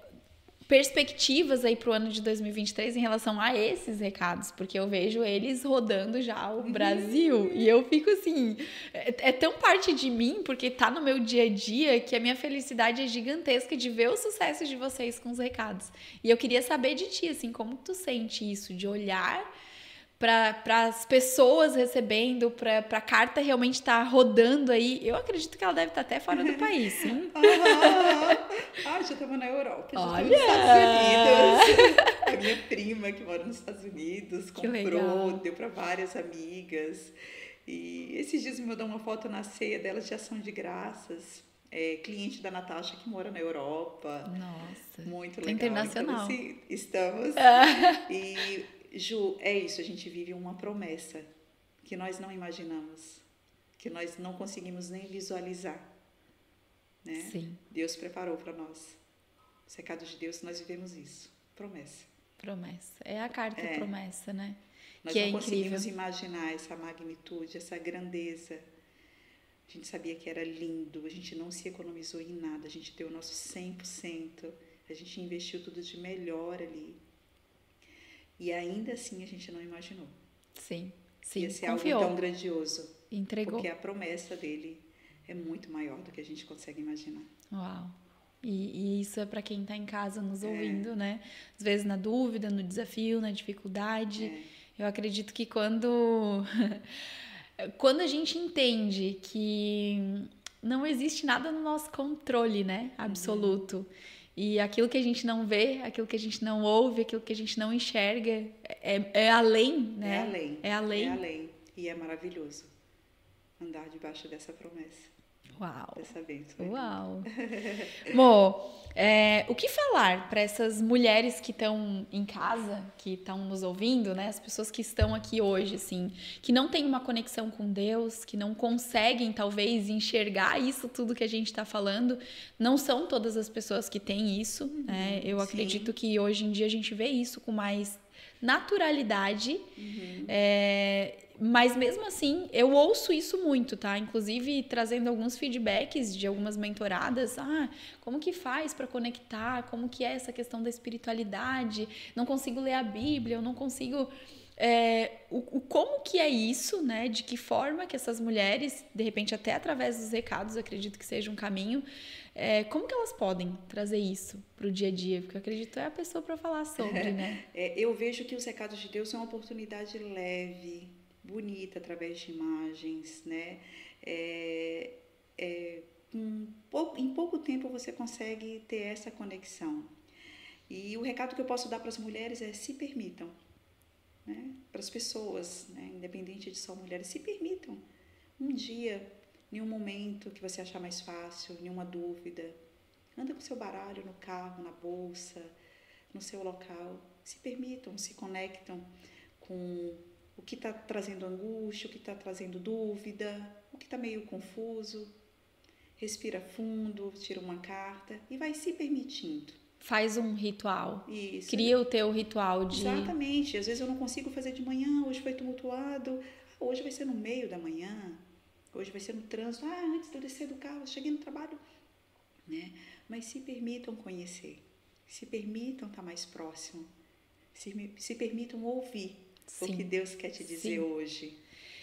perspectivas aí para o ano de 2023 em relação a esses recados, porque eu vejo eles rodando já o Brasil uhum. e eu fico assim, é, é, tão parte de mim, porque tá no meu dia a dia, que a minha felicidade é gigantesca de ver o sucesso de vocês com os recados. E eu queria saber de ti, assim, como tu sente isso, de olhar para as pessoas recebendo, para a carta realmente estar tá rodando aí. Eu acredito que ela deve estar tá até fora do país, sim. ah, já estava na Europa, já Olha! nos Estados Unidos. A minha prima que mora nos Estados Unidos comprou, deu para várias amigas. E esses dias me mandou uma foto na ceia dela de ação de graças. É, cliente da Natasha que mora na Europa. Nossa. Muito legal. Internacional. Então, assim, estamos. e Ju, é isso, a gente vive uma promessa que nós não imaginamos, que nós não conseguimos nem visualizar. Né? Sim. Deus preparou para nós. Os recados de Deus, nós vivemos isso. Promessa. Promessa. É a carta é. promessa, né? Nós que não é conseguimos incrível. imaginar essa magnitude, essa grandeza. A gente sabia que era lindo, a gente não se economizou em nada, a gente deu o nosso 100%, a gente investiu tudo de melhor ali. E ainda assim a gente não imaginou. Sim, sim. Ia ser Confiou. algo tão grandioso. Entregou. Porque a promessa dele é muito maior do que a gente consegue imaginar. Uau. E, e isso é para quem está em casa nos é. ouvindo, né? Às vezes na dúvida, no desafio, na dificuldade. É. Eu acredito que quando quando a gente entende que não existe nada no nosso controle, né? Absoluto. Uhum. E aquilo que a gente não vê, aquilo que a gente não ouve, aquilo que a gente não enxerga, é, é além, né? É além. É além. É além. E é maravilhoso andar debaixo dessa promessa. Uau! Dessa bênção. Uau! Mo, é, o que falar para essas mulheres que estão em casa, que estão nos ouvindo, né? As pessoas que estão aqui hoje, assim, que não têm uma conexão com Deus, que não conseguem, talvez, enxergar isso tudo que a gente está falando. Não são todas as pessoas que têm isso, uhum, né? Eu sim. acredito que hoje em dia a gente vê isso com mais naturalidade. Uhum. É, mas mesmo assim, eu ouço isso muito, tá? Inclusive trazendo alguns feedbacks de algumas mentoradas. Ah, como que faz para conectar? Como que é essa questão da espiritualidade? Não consigo ler a Bíblia, eu não consigo. É, o, o, como que é isso, né? De que forma que essas mulheres, de repente até através dos recados, acredito que seja um caminho, é, como que elas podem trazer isso para o dia a dia? Porque eu acredito é a pessoa para falar sobre, né? É, eu vejo que os recados de Deus são uma oportunidade leve, bonita através de imagens, né? É, é, um pouco, em pouco tempo você consegue ter essa conexão. E o recado que eu posso dar para as mulheres é se permitam, né? Para as pessoas, né? independente de só mulheres, se permitam um dia, em um momento que você achar mais fácil, nenhuma dúvida, anda com seu baralho no carro, na bolsa, no seu local, se permitam, se conectam com o que está trazendo angústia, o que está trazendo dúvida, o que está meio confuso. Respira fundo, tira uma carta e vai se permitindo. Faz um ritual. Isso. Cria o teu ritual de. Exatamente. Às vezes eu não consigo fazer de manhã, hoje foi tumultuado. Ah, hoje vai ser no meio da manhã. Hoje vai ser no trânsito. Ah, antes de eu descer do carro, cheguei no trabalho. Né? Mas se permitam conhecer. Se permitam estar mais próximo. Se, se permitam ouvir Sim. o que Deus quer te dizer Sim. hoje.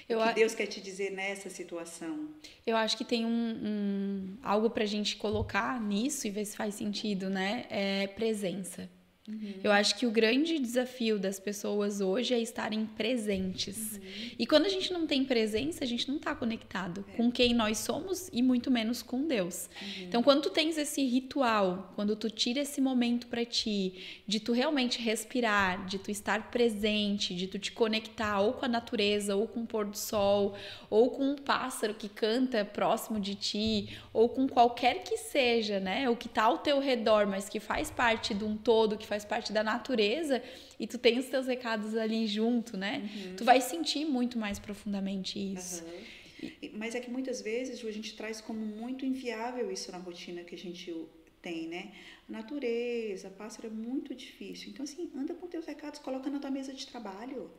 Eu, o que Deus quer te dizer nessa situação. Eu acho que tem um, um algo para a gente colocar nisso e ver se faz sentido, né? É presença. Uhum. Eu acho que o grande desafio das pessoas hoje é estarem presentes. Uhum. E quando a gente não tem presença, a gente não está conectado é. com quem nós somos e muito menos com Deus. Uhum. Então, quando tu tens esse ritual, quando tu tira esse momento para ti, de tu realmente respirar, de tu estar presente, de tu te conectar ou com a natureza, ou com o pôr do sol, ou com um pássaro que canta próximo de ti, ou com qualquer que seja, né? O que está ao teu redor, mas que faz parte de um todo, que faz parte da natureza e tu tem os teus recados ali junto, né? Uhum. Tu vai sentir muito mais profundamente isso. Uhum. Mas é que muitas vezes a gente traz como muito inviável isso na rotina que a gente tem, né? natureza, pássaro é muito difícil. Então, assim, anda com teus recados, coloca na tua mesa de trabalho.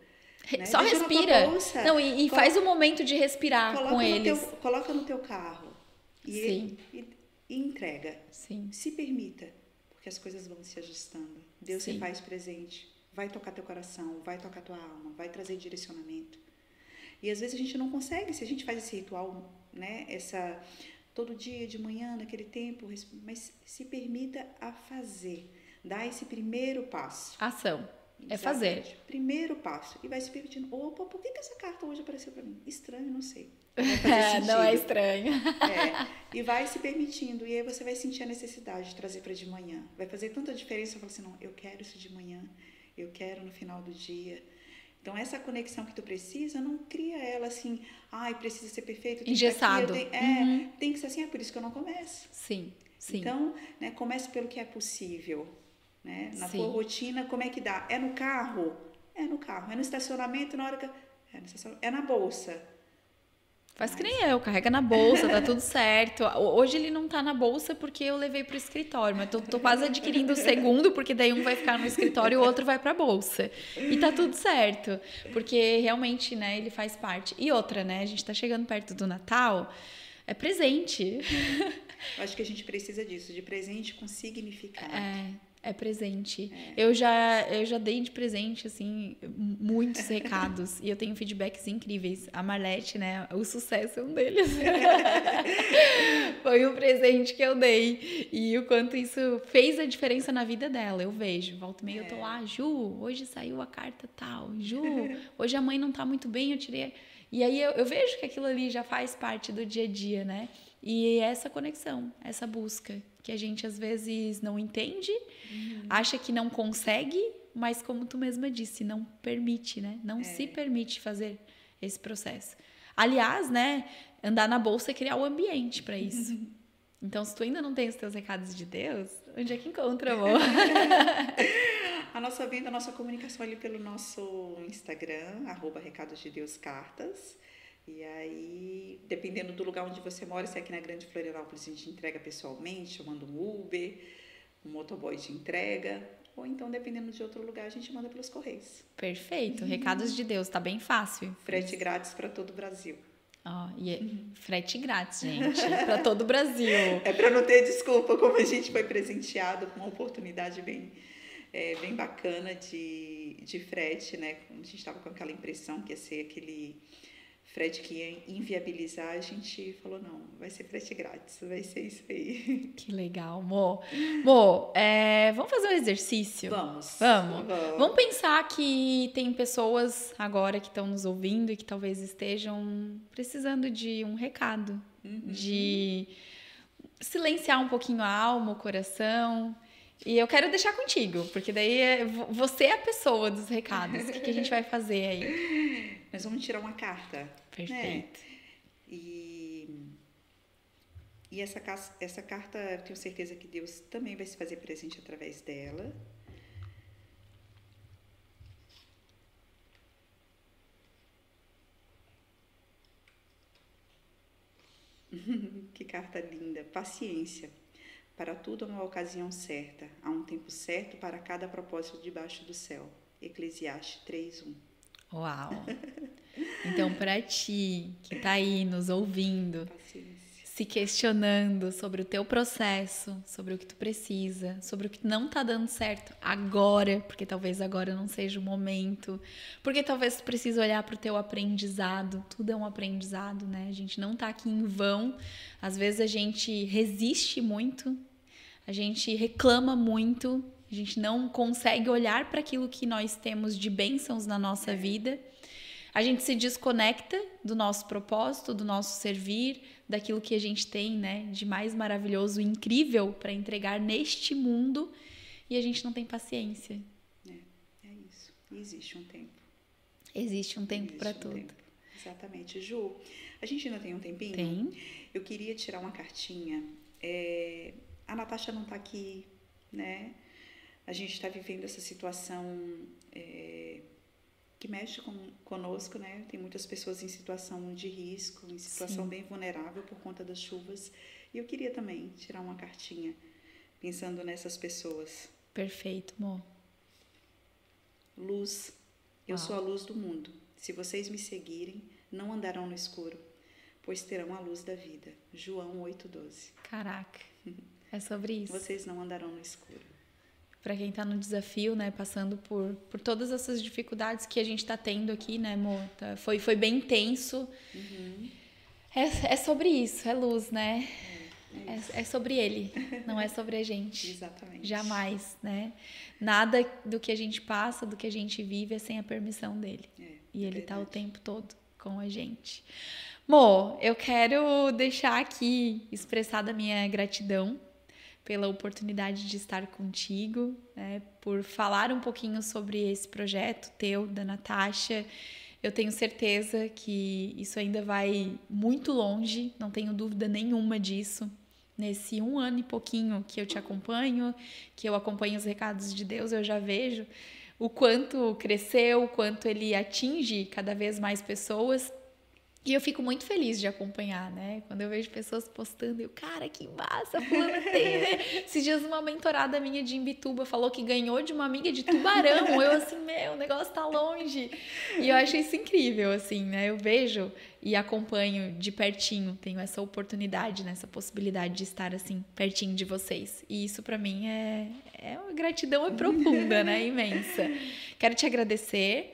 Né? Só Deixa respira. Não, e, e faz o um momento de respirar com eles. Teu, coloca no teu carro. E, Sim. E, e entrega. Sim. Se permita porque as coisas vão se ajustando. Deus Sim. se faz presente, vai tocar teu coração, vai tocar tua alma, vai trazer direcionamento. E às vezes a gente não consegue, se a gente faz esse ritual, né, essa todo dia de manhã, naquele tempo, mas se permita a fazer, dar esse primeiro passo. Ação. É fazer. Primeiro passo. E vai se permitindo. Opa, por que, que essa carta hoje apareceu para mim? Estranho, não sei. É, não é estranho. É, e vai se permitindo. E aí você vai sentir a necessidade de trazer para de manhã. Vai fazer tanta diferença. Eu falo assim, não, eu quero isso de manhã. Eu quero no final do dia. Então, essa conexão que tu precisa, não cria ela assim, ai, precisa ser perfeito. Engessado. Aqui, tenho, é, uhum. tem que ser assim, é por isso que eu não começo. Sim, sim. Então, né, comece pelo que é possível. Né? Na sim. tua rotina, como é que dá? É no carro? É no carro. É no estacionamento, na hora que... É, é na bolsa Faz que nem eu, carrega na bolsa, tá tudo certo. Hoje ele não tá na bolsa porque eu levei pro escritório, mas tô, tô quase adquirindo o segundo, porque daí um vai ficar no escritório e o outro vai pra bolsa. E tá tudo certo, porque realmente, né, ele faz parte. E outra, né, a gente tá chegando perto do Natal, é presente. Eu acho que a gente precisa disso, de presente com significado. É. É presente. É. Eu já eu já dei de presente assim muitos recados e eu tenho feedbacks incríveis. A Marlete, né, o sucesso é um deles. Foi um presente que eu dei e o quanto isso fez a diferença na vida dela. Eu vejo, volta e meia é. eu tô lá, é. Ju, hoje saiu a carta tal. Ju, hoje a mãe não tá muito bem, eu tirei. E aí eu, eu vejo que aquilo ali já faz parte do dia a dia, né? E essa conexão, essa busca que a gente às vezes não entende, uhum. acha que não consegue, mas como tu mesma disse, não permite, né? Não é. se permite fazer esse processo. Aliás, né, andar na bolsa é criar o ambiente para isso. Uhum. Então, se tu ainda não tem os teus recados de Deus, onde é que encontra, amor? a nossa venda, a nossa comunicação ali pelo nosso Instagram, arroba Recados de Deus Cartas. E aí, dependendo do lugar onde você mora, se é aqui na Grande Florianópolis a gente entrega pessoalmente, chamando um Uber, um motoboy de entrega. ou então, dependendo de outro lugar, a gente manda pelos correios. Perfeito. Recados de Deus, tá bem fácil. Frete grátis para todo o Brasil. Ó, e é frete grátis, gente, para todo o Brasil. É para não ter desculpa, como a gente foi presenteado com uma oportunidade bem, é, bem bacana de, de frete, né? A gente estava com aquela impressão que ia ser aquele frete que ia inviabilizar, a gente falou, não, vai ser frete grátis, vai ser isso aí. Que legal, Mo. Mo, é, vamos fazer um exercício? Vamos. Vamos. Vamos. Vamos pensar que tem pessoas agora que estão nos ouvindo e que talvez estejam precisando de um recado, uhum. de silenciar um pouquinho a alma, o coração. E eu quero deixar contigo, porque daí é, você é a pessoa dos recados. O que, que a gente vai fazer aí? Nós vamos tirar uma carta. Perfeito. Né? E, e essa, essa carta, eu tenho certeza que Deus também vai se fazer presente através dela. que carta linda. Paciência. Para tudo há uma ocasião certa, há um tempo certo para cada propósito debaixo do céu. Eclesiastes 3:1. Uau! Então, para ti que está aí nos ouvindo, se questionando sobre o teu processo, sobre o que tu precisa, sobre o que não está dando certo agora, porque talvez agora não seja o momento, porque talvez tu precise olhar para o teu aprendizado. Tudo é um aprendizado, né? A gente não está aqui em vão. Às vezes a gente resiste muito, a gente reclama muito, a gente não consegue olhar para aquilo que nós temos de bênçãos na nossa vida. A gente se desconecta do nosso propósito, do nosso servir, daquilo que a gente tem, né, de mais maravilhoso incrível para entregar neste mundo, e a gente não tem paciência. É, é isso. E existe um tempo. Existe um tempo para um tudo. Tempo. Exatamente. Ju, a gente ainda tem um tempinho? Tem. Eu queria tirar uma cartinha. É, a Natasha não está aqui, né? a gente está vivendo essa situação é, que mexe com, conosco, né? Tem muitas pessoas em situação de risco, em situação Sim. bem vulnerável por conta das chuvas. E eu queria também tirar uma cartinha pensando nessas pessoas. Perfeito, amor. Luz. Eu Uau. sou a luz do mundo. Se vocês me seguirem, não andarão no escuro, pois terão a luz da vida. João 8:12. Caraca. É sobre isso. Vocês não andarão no escuro para quem está no desafio, né, passando por, por todas essas dificuldades que a gente está tendo aqui, né, amor? Tá, foi, foi bem intenso. Uhum. É, é sobre isso, é luz, né? É, é, é, é, sobre ele, não é sobre a gente. Exatamente. Jamais, né? Nada do que a gente passa, do que a gente vive é sem a permissão dele. É, e ele está o tempo todo com a gente. Mo, eu quero deixar aqui expressada a minha gratidão pela oportunidade de estar contigo, né, por falar um pouquinho sobre esse projeto teu, da Natasha. Eu tenho certeza que isso ainda vai muito longe, não tenho dúvida nenhuma disso. Nesse um ano e pouquinho que eu te acompanho, que eu acompanho os recados de Deus, eu já vejo o quanto cresceu, o quanto ele atinge cada vez mais pessoas e eu fico muito feliz de acompanhar, né? Quando eu vejo pessoas postando, eu, cara, que massa, fulano tem, né? Esses dias uma mentorada minha de Imbituba falou que ganhou de uma amiga de Tubarão. Eu assim, meu, o negócio tá longe. E eu acho isso incrível, assim, né? Eu vejo e acompanho de pertinho, tenho essa oportunidade, né? essa possibilidade de estar assim, pertinho de vocês. E isso para mim é, é uma gratidão profunda, né? Imensa. Quero te agradecer.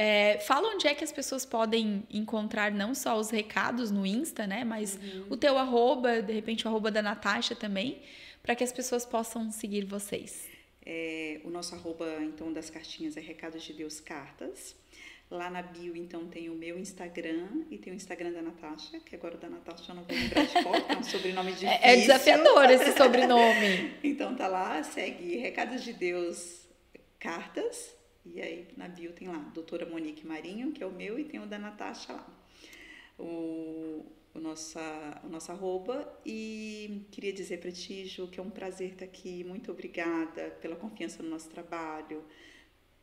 É, fala onde é que as pessoas podem encontrar não só os recados no Insta, né? Mas uhum. o teu arroba, de repente o arroba da Natasha também, para que as pessoas possam seguir vocês. É, o nosso arroba, então, das cartinhas é Recados de Deus Cartas. Lá na bio, então, tem o meu Instagram e tem o Instagram da Natasha, que agora o da Natasha eu não vou lembrar de qual, é um sobrenome difícil. É, é desafiador esse sobrenome. então tá lá, segue Recados de Deus Cartas e aí na bio tem lá, doutora Monique Marinho, que é o meu, e tem o da Natasha lá. O, o, nossa, o nosso arroba. E queria dizer para ti, Ju, que é um prazer estar aqui. Muito obrigada pela confiança no nosso trabalho,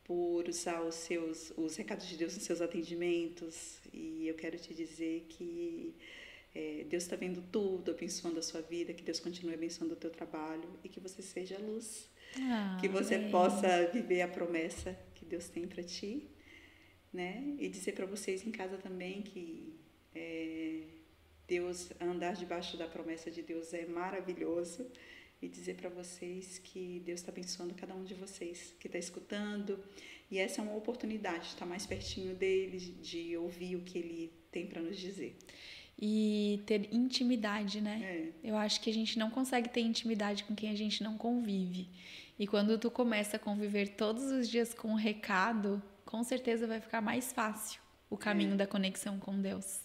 por usar os seus os recados de Deus nos seus atendimentos. E eu quero te dizer que é, Deus está vendo tudo, abençoando a sua vida, que Deus continue abençoando o teu trabalho e que você seja luz Ah, que você é. possa viver a promessa Deus tem para ti, né? E dizer para vocês em casa também que é, Deus andar debaixo da promessa de Deus é maravilhoso e dizer para vocês que Deus está abençoando cada um de vocês que está escutando e essa é uma oportunidade de estar mais pertinho dele, de ouvir o que ele tem para nos dizer. E ter intimidade, né? É. Eu acho que a gente não consegue ter intimidade com quem a gente não convive. E quando tu começa a conviver todos os dias com o recado, com certeza vai ficar mais fácil o caminho é. da conexão com Deus.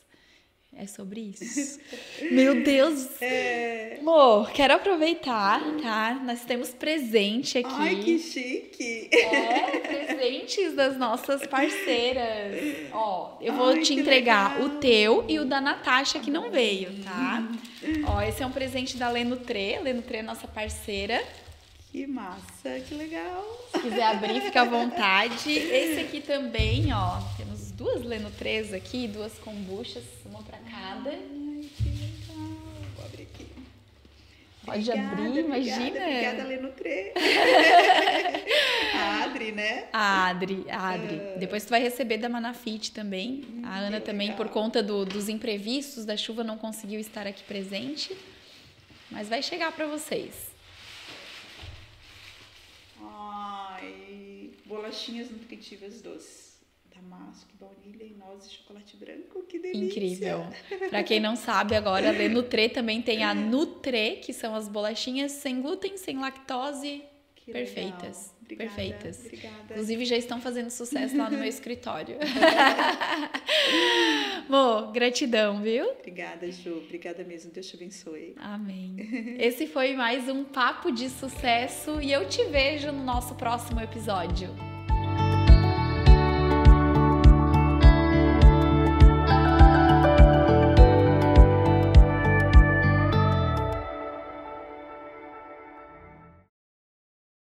É sobre isso. Meu Deus! É... Amor, quero aproveitar, tá? Nós temos presente aqui. Ai, que chique! É, presentes das nossas parceiras. Ó, eu vou Ai, te entregar legal. o teu e o da Natasha, que não veio, tá? Ó, esse é um presente da Lenutre. Lenutre é nossa parceira. Que massa, que legal! Se quiser abrir, fica à vontade. Esse aqui também, ó, duas Lenutres aqui, duas kombuchas, uma para cada. Ai, que legal. Vou abrir aqui. Pode obrigada, abrir, imagina. Obrigada, Lenutre. a Adri, né? A Adri, a Adri. Uh... Depois tu vai receber da Manafit também. Hum, a Ana também, legal. por conta do, dos imprevistos da chuva, não conseguiu estar aqui presente. Mas vai chegar para vocês. Ai, bolachinhas nutritivas doces damasco, baunilha e nozes de chocolate branco. Que delícia! Incrível! Para quem não sabe, agora a Nutre também tem a Nutre, que são as bolachinhas sem glúten, sem lactose, que perfeitas. Obrigada, perfeitas. Obrigada. Inclusive já estão fazendo sucesso lá no meu escritório. Mo, gratidão, viu? Obrigada, Ju. Obrigada mesmo. Deus te abençoe. Amém. Esse foi mais um papo de sucesso e eu te vejo no nosso próximo episódio.